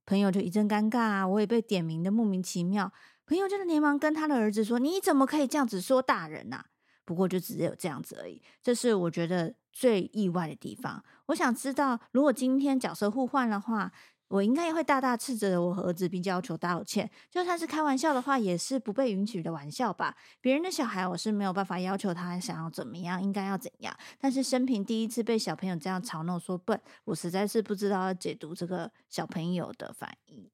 朋友就一阵尴尬啊，我也被点名的莫名其妙。朋友就连忙跟他的儿子说：“你怎么可以这样子说大人呐？”不过就只有这样子而已，这是我觉得最意外的地方。我想知道，如果今天角色互换的话，我应该也会大大斥责我和儿子，并要求道歉。就算是开玩笑的话，也是不被允许的玩笑吧。别人的小孩，我是没有办法要求他想要怎么样，应该要怎样。但是生平第一次被小朋友这样嘲弄说笨，我实在是不知道要解读这个小朋友的反应。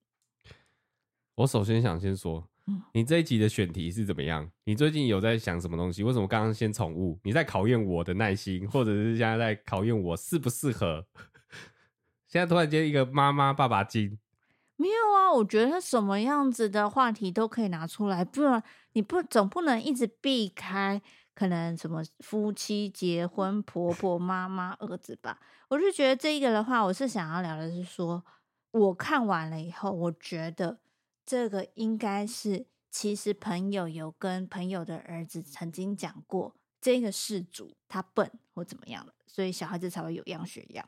我首先想先说，你这一集的选题是怎么样？你最近有在想什么东西？为什么刚刚先宠物？你在考验我的耐心，或者是现在在考验我适不适合？现在突然间一个妈妈爸爸经，没有啊？我觉得什么样子的话题都可以拿出来，不然你不总不能一直避开可能什么夫妻结婚、婆婆妈妈儿子吧？我是觉得这一个的话，我是想要聊的是说，我看完了以后，我觉得这个应该是其实朋友有跟朋友的儿子曾经讲过，这个事主他笨或怎么样的，所以小孩子才会有样学样。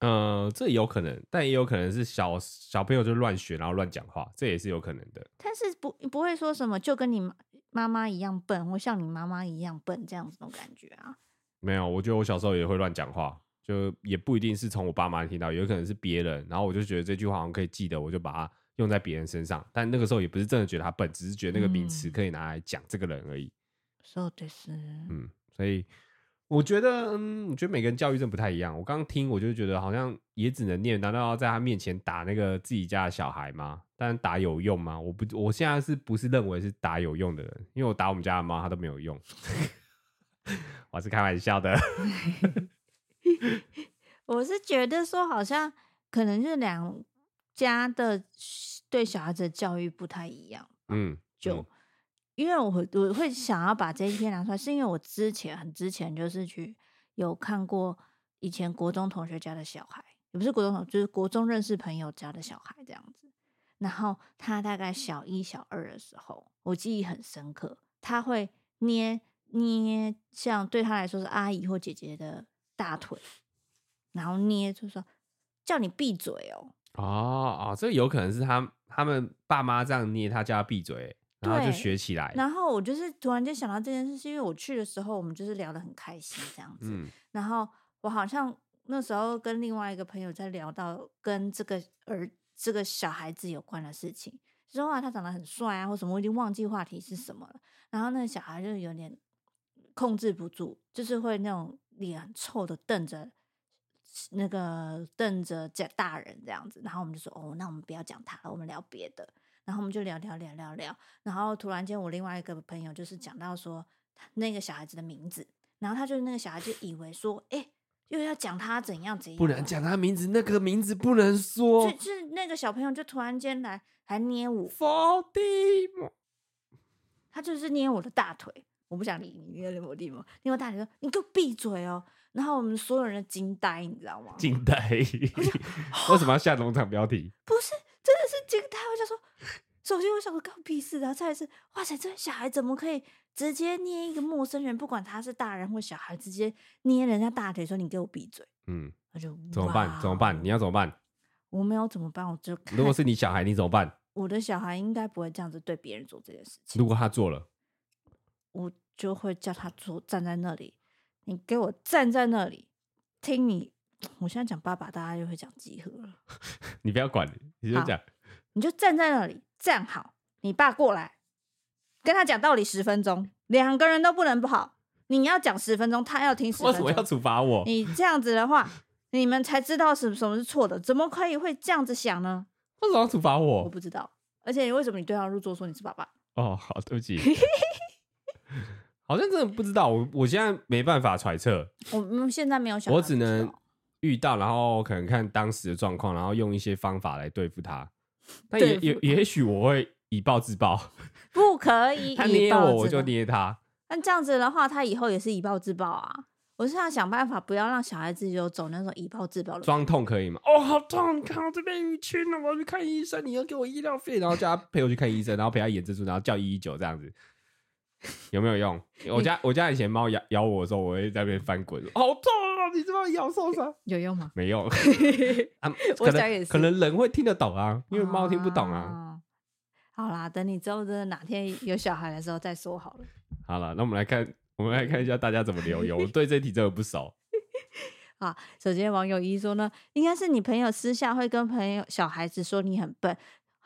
呃，这有可能，但也有可能是小小朋友就乱学，然后乱讲话，这也是有可能的。但是不不会说什么就跟你妈妈一样笨，或像你妈妈一样笨这样子的感觉啊？没有，我觉得我小时候也会乱讲话，就也不一定是从我爸妈听到，有可能是别人，然后我就觉得这句话好像可以记得，我就把它用在别人身上。但那个时候也不是真的觉得他笨，只是觉得那个名词可以拿来讲这个人而已。说的是，嗯，所以。我觉得，嗯，我觉得每个人教育真的不太一样。我刚刚听，我就觉得好像也只能念，难道要在他面前打那个自己家的小孩吗？但打有用吗？我不，我现在是不是认为是打有用的人？因为我打我们家的猫，它都没有用。我是开玩笑的。我是觉得说，好像可能是两家的对小孩子的教育不太一样。嗯，就。嗯因为我会我会想要把这一篇拿出来，是因为我之前很之前就是去有看过以前国中同学家的小孩，也不是国中同，就是国中认识朋友家的小孩这样子。然后他大概小一小二的时候，我记忆很深刻，他会捏捏像对他来说是阿姨或姐姐的大腿，然后捏就说叫你闭嘴哦。哦哦，这有可能是他他们爸妈这样捏他，叫他闭嘴。然后就学起来，然后我就是突然间想到这件事，是因为我去的时候，我们就是聊得很开心这样子。嗯，然后我好像那时候跟另外一个朋友在聊到跟这个儿这个小孩子有关的事情，说话他长得很帅啊，或什么，我已经忘记话题是什么了。然后那个小孩就有点控制不住，就是会那种脸很臭的瞪着那个瞪着家大人这样子。然后我们就说：“哦，那我们不要讲他了，我们聊别的。”然后我们就聊聊聊聊聊，然后突然间我另外一个朋友就是讲到说那个小孩子的名字，然后他就那个小孩就以为说，哎，又要讲他怎样怎样，不能讲他名字，那个名字不能说，就，就是那个小朋友就突然间来还捏我，他就是捏我的大腿，我不想理你，捏我地方，捏我大腿说你给我闭嘴哦，然后我们所有人惊呆，你知道吗？惊呆，为什么要下农场标题？不是。真的是惊呆！我就说，首先我想说干屁事，然后再来是，哇塞，这个小孩怎么可以直接捏一个陌生人，不管他是大人或小孩，直接捏人家大腿，说你给我闭嘴。嗯，那就怎么办？怎么办？你要怎么办？我没有怎么办，我就如果是你小孩，你怎么办？我的小孩应该不会这样子对别人做这件事情。如果他做了，我就会叫他坐站在那里，你给我站在那里，听你。我现在讲爸爸，大家就会讲集合了。你不要管，你就讲，你就站在那里站好。你爸过来跟他讲道理十分钟，两个人都不能不好。你要讲十分钟，他要听十分钟。为什么要处罚我？你这样子的话，你们才知道什什么是错的。怎么可以会这样子想呢？为什么要处罚我？我不知道。而且为什么你对号入座说你是爸爸？哦，好，对不起。好像真的不知道。我我现在没办法揣测。我们现在没有想，我只能。遇到，然后可能看当时的状况，然后用一些方法来对付他。但也也也许我会以暴制暴，不可以。他捏我，我就捏他。但这样子的话，他以后也是以暴制暴啊！我是要想办法，不要让小孩子就走那种以暴制暴的。装痛可以吗？哦，好痛！你看我这边淤青了，我要去看医生。你要给我医疗费，然后叫他陪我去看医生，然后陪他演蜘蛛，然后叫一一九这样子。有没有用？我家我家以前猫咬咬我的时候，我会在那边翻滚，好痛啊！你这么咬受伤，有用吗？没用。啊、可能可能人会听得懂啊，因为猫听不懂啊，啊。好啦，等你之后真的哪天有小孩的时候再说好了。好了，那我们来看，我们来看一下大家怎么留言。我对这题真的不熟。啊，首先网友一说呢，应该是你朋友私下会跟朋友小孩子说你很笨，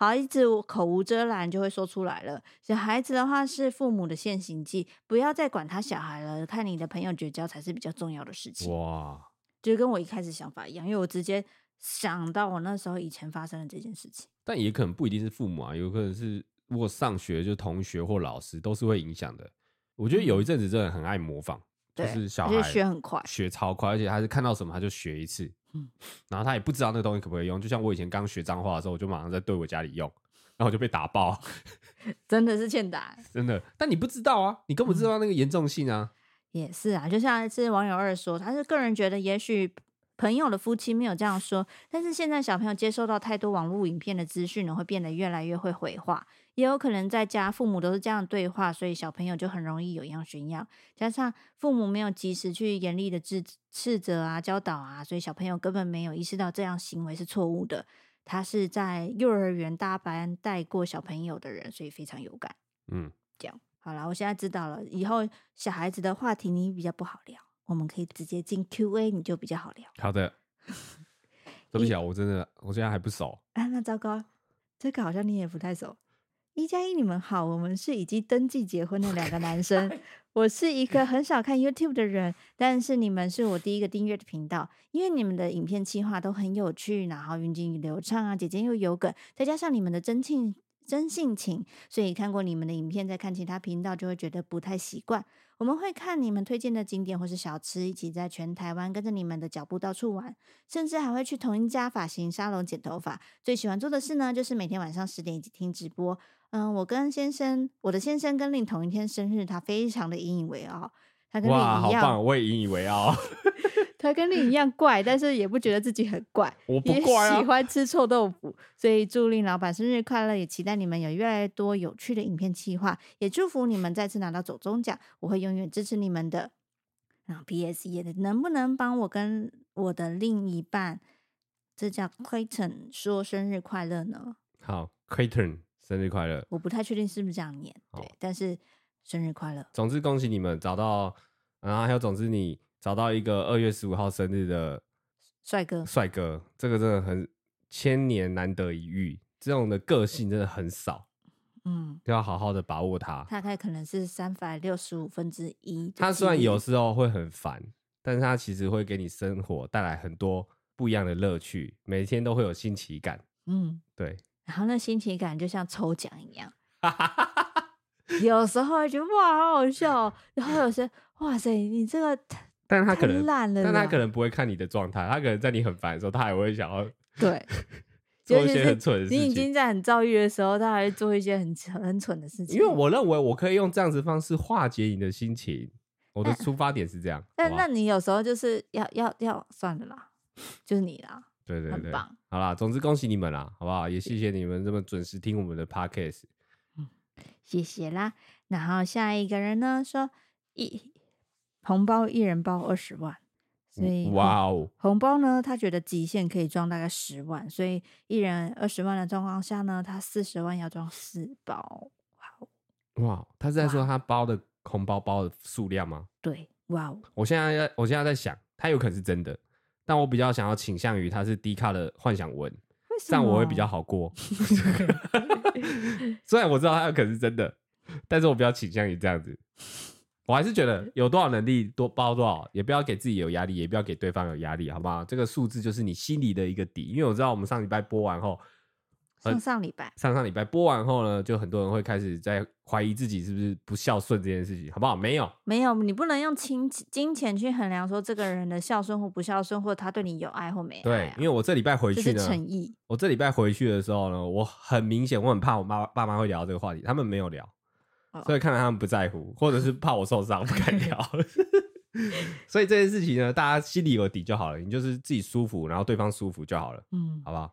孩子口无遮拦就会说出来了。小孩子的话是父母的现行记，不要再管他小孩了，看你的朋友绝交才是比较重要的事情。哇，就跟我一开始想法一样，因为我直接想到我那时候以前发生的这件事情。但也可能不一定是父母啊，有可能是如果上学就同学或老师都是会影响的。我觉得有一阵子真的很爱模仿。就是小孩学很快，学超快，而且他是看到什么他就学一次，嗯，然后他也不知道那个东西可不可以用。就像我以前刚学脏话的时候，我就马上在对我家里用，然后我就被打爆，真的是欠打，真的。但你不知道啊，你根本不知道那个严重性啊。也是啊，就像是网友二说，他是个人觉得，也许朋友的夫妻没有这样说，但是现在小朋友接受到太多网络影片的资讯呢，会变得越来越会回话。也有可能在家父母都是这样对话，所以小朋友就很容易有样学样。加上父母没有及时去严厉的制斥责啊、教导啊，所以小朋友根本没有意识到这样行为是错误的。他是在幼儿园大班带过小朋友的人，所以非常有感。嗯，这样好了，我现在知道了。以后小孩子的话题你比较不好聊，我们可以直接进 Q&A，你就比较好聊。好的，对不起啊，我真的我现在还不熟啊。那糟糕，这个好像你也不太熟。一加一，你们好，我们是已经登记结婚的两个男生。我是一个很少看 YouTube 的人，但是你们是我第一个订阅的频道，因为你们的影片企划都很有趣，然后运镜流畅啊，姐姐又有梗，再加上你们的真性真性情，所以看过你们的影片，再看其他频道就会觉得不太习惯。我们会看你们推荐的景点或是小吃，一起在全台湾跟着你们的脚步到处玩，甚至还会去同一家发型沙龙剪头发。最喜欢做的事呢，就是每天晚上十点一起听直播。嗯，我跟先生，我的先生跟令同一天生日，他非常的引以为傲。他跟你一样，我也引以为傲。他跟令一样怪，但是也不觉得自己很怪。我不怪啊，也喜欢吃臭豆腐。所以祝令老板生日快乐，也期待你们有越来越多有趣的影片计划，也祝福你们再次拿到走中奖。我会永远支持你们的。然后 PS 也能不能帮我跟我的另一半，这叫 Clayton 说生日快乐呢？好，Clayton。生日快乐！我不太确定是不是这样念，对，但是生日快乐。总之恭喜你们找到，然后还有总之你找到一个二月十五号生日的帅哥，帅哥，这个真的很千年难得一遇，这种的个性真的很少，嗯，要好好的把握他。大概可能是三百六十五分之一。他虽然有时候会很烦，但是他其实会给你生活带来很多不一样的乐趣，每天都会有新奇感。嗯，对。然后那心情感就像抽奖一样，有时候会觉得哇好好笑，然后有些哇塞你这个，但他可能烂了，但他可能不会看你的状态，他可能在你很烦的时候，他还会想要 对做一些很蠢的事情。你已经在很躁郁的时候，他还会做一些很很蠢的事情。因为我认为我可以用这样子方式化解你的心情，我的出发点是这样。但那你有时候就是要要要算了啦，就是你啦。对对对，棒好啦，总之恭喜你们啦，好不好？也谢谢你们这么准时听我们的 podcast，嗯，谢谢啦。然后下一个人呢说一红包一人包二十万，所以哇哦，红包呢他觉得极限可以装大概十万，所以一人二十万的状况下呢，他四十万要装四包，哇哇，他是在说他包的红包包的数量吗？对，哇哦，我现在我现在在想，他有可能是真的。但我比较想要倾向于它是低卡的幻想文，这样我会比较好过。虽然我知道它有可能是真的，但是我比较倾向于这样子。我还是觉得有多少能力多包多少，也不要给自己有压力，也不要给对方有压力，好不好？这个数字就是你心里的一个底。因为我知道我们上礼拜播完后。上上礼拜，上上礼拜播完后呢，就很多人会开始在怀疑自己是不是不孝顺这件事情，好不好？没有，没有，你不能用金金钱去衡量说这个人的孝顺或不孝顺，或他对你有爱或没爱啊。对，因为我这礼拜回去呢，诚意。我这礼拜回去的时候呢，我很明显，我很怕我妈爸妈会聊这个话题，他们没有聊，哦，所以看来他们不在乎，或者是怕我受伤不敢聊。所以这件事情呢，大家心里有底就好了，你就是自己舒服，然后对方舒服就好了，嗯，好不好？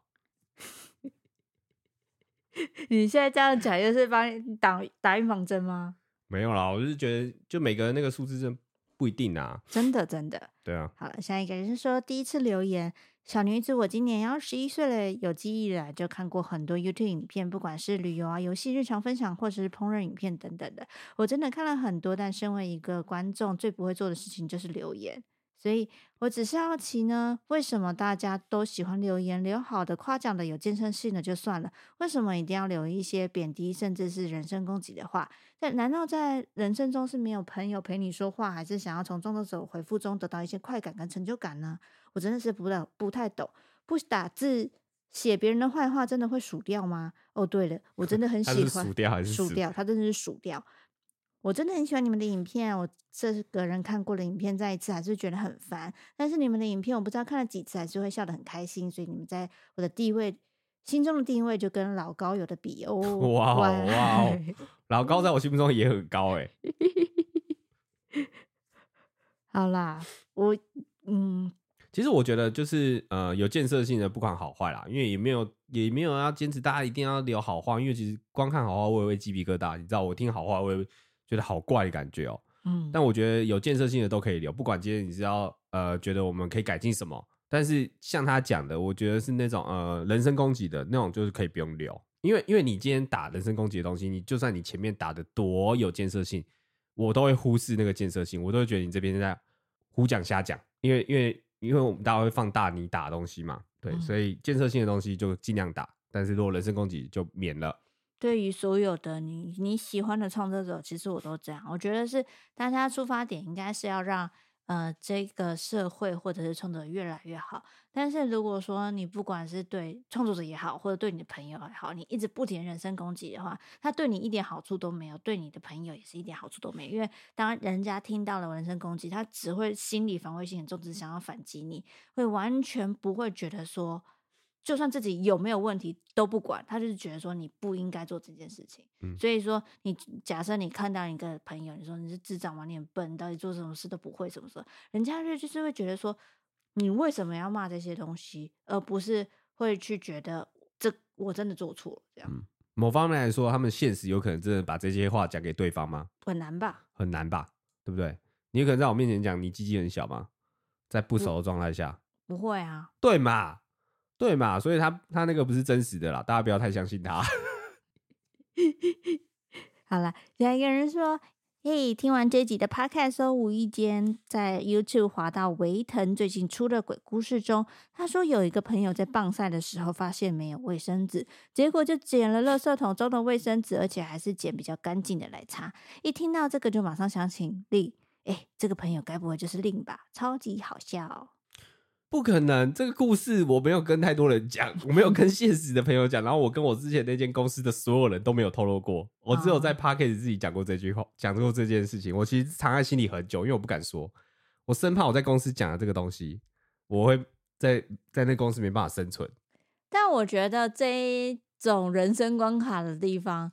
你现在这样讲，就是帮你打打预防针吗？没有啦，我就是觉得，就每个人那个数字真不一定啊。真的，真的。对啊。好了，下一个人是说第一次留言，小女子，我今年要十一岁了，有记忆了就看过很多 YouTube 影片，不管是旅游啊、游戏、日常分享，或者是烹饪影片等等的，我真的看了很多。但身为一个观众，最不会做的事情就是留言。所以我只是好奇呢，为什么大家都喜欢留言留好的、夸奖的、有建设性的就算了，为什么一定要留一些贬低甚至是人身攻击的话？但难道在人生中是没有朋友陪你说话，还是想要从创作者回复中得到一些快感跟成就感呢？我真的是不太不太懂，不打字。写别人的坏话真的会数掉吗？哦，对了，我 真的很喜欢数掉还是数掉？他真的是数掉。我真的很喜欢你们的影片，我这个人看过的影片再一次还是觉得很烦。但是你们的影片我不知道看了几次还是会笑得很开心，所以你们在我的地位心中的地位就跟老高有的比 哦。哇哦哇哦，老高在我心目中也很高哎。好啦，我嗯。其实我觉得就是呃有建设性的不管好坏啦，因为也没有也没有要坚持大家一定要留好话，因为其实光看好话我也会鸡皮疙瘩，你知道我听好话我也会觉得好怪的感觉哦。嗯，但我觉得有建设性的都可以留，不管今天你是要呃觉得我们可以改进什么，但是像他讲的，我觉得是那种呃人身攻击的那种，就是可以不用留，因为因为你今天打人身攻击的东西，你就算你前面打的多有建设性，我都会忽视那个建设性，我都会觉得你这边在胡讲瞎讲，因为因为。因为我们大家会放大你打的东西嘛，对，嗯、所以建设性的东西就尽量打，但是如果人身攻击就免了。对于所有的你你喜欢的创作者，其实我都这样，我觉得是大家出发点应该是要让。呃，这个社会或者是创作者越来越好。但是如果说你不管是对创作者也好，或者对你的朋友也好，你一直不停人身攻击的话，他对你一点好处都没有，对你的朋友也是一点好处都没有。因为当人家听到了人身攻击，他只会心理防卫性很重，只想要反击你，会完全不会觉得说。就算自己有没有问题都不管，他就是觉得说你不应该做这件事情。嗯，所以说你假设你看到一个朋友，你说你是智障吗？你很笨，你到底做什么事都不会，什么时候？人家就就是会觉得说你为什么要骂这些东西，而不是会去觉得这我真的做错了这样。嗯，某方面来说，他们现实有可能真的把这些话讲给对方吗？很难吧？很难吧？对不对？你有可能在我面前讲你鸡鸡很小吗？在不熟的状态下不，不会啊？对嘛？对嘛，所以他他那个不是真实的啦，大家不要太相信他。好了，有一个人说：“嘿，听完这集的 podcast，无意间在 YouTube 滑到维腾最近出的鬼故事中，他说有一个朋友在棒赛的时候发现没有卫生纸，结果就捡了垃圾桶中的卫生纸，而且还是捡比较干净的来擦。一听到这个，就马上想起令，哎，这个朋友该不会就是令吧？超级好笑。”不可能，这个故事我没有跟太多人讲，我没有跟现实的朋友讲，然后我跟我之前那间公司的所有人都没有透露过，我只有在 Podcast 自己讲过这句话，讲过这件事情。我其实藏在心里很久，因为我不敢说，我生怕我在公司讲了这个东西，我会在在那公司没办法生存。但我觉得这一种人生关卡的地方，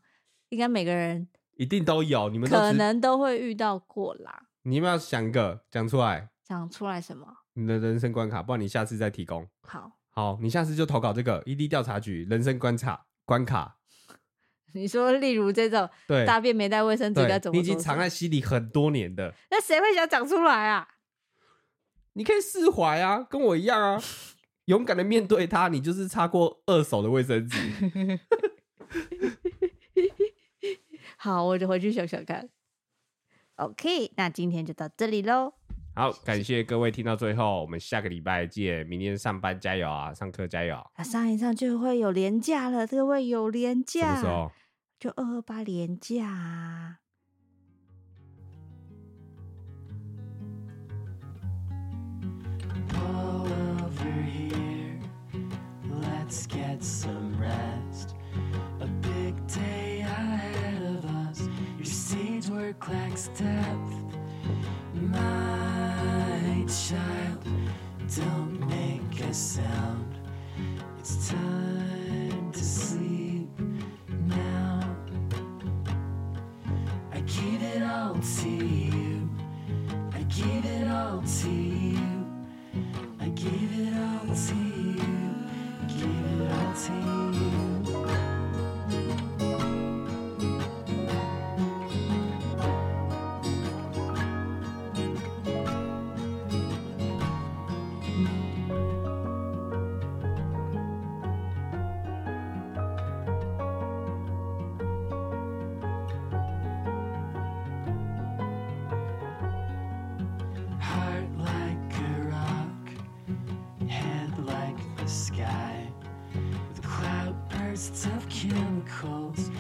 应该每个人一定都有，你们可能都会遇到过啦。你们要想一个讲出来，讲出来什么？你的人生关卡，不然你下次再提供。好，好，你下次就投稿这个 ED 调查局人生观察关卡。你说，例如这种，对，大便没带卫生纸该怎么？你已经藏在心里很多年的，那谁会想讲出来啊？你可以释怀啊，跟我一样啊，勇敢的面对它。你就是擦过二手的卫生纸。好，我就回去想想看。OK，那今天就到这里喽。好感谢各位听到最后我们下个礼拜见明天上班加油啊上课加油啊。上一上就会有廉价了这个位有廉价。就二二八廉价 child, don't make a sound. It's time to sleep now. I give it all to you. I give it all to you. I give it all to you. Give it all to you. It's tough chemicals.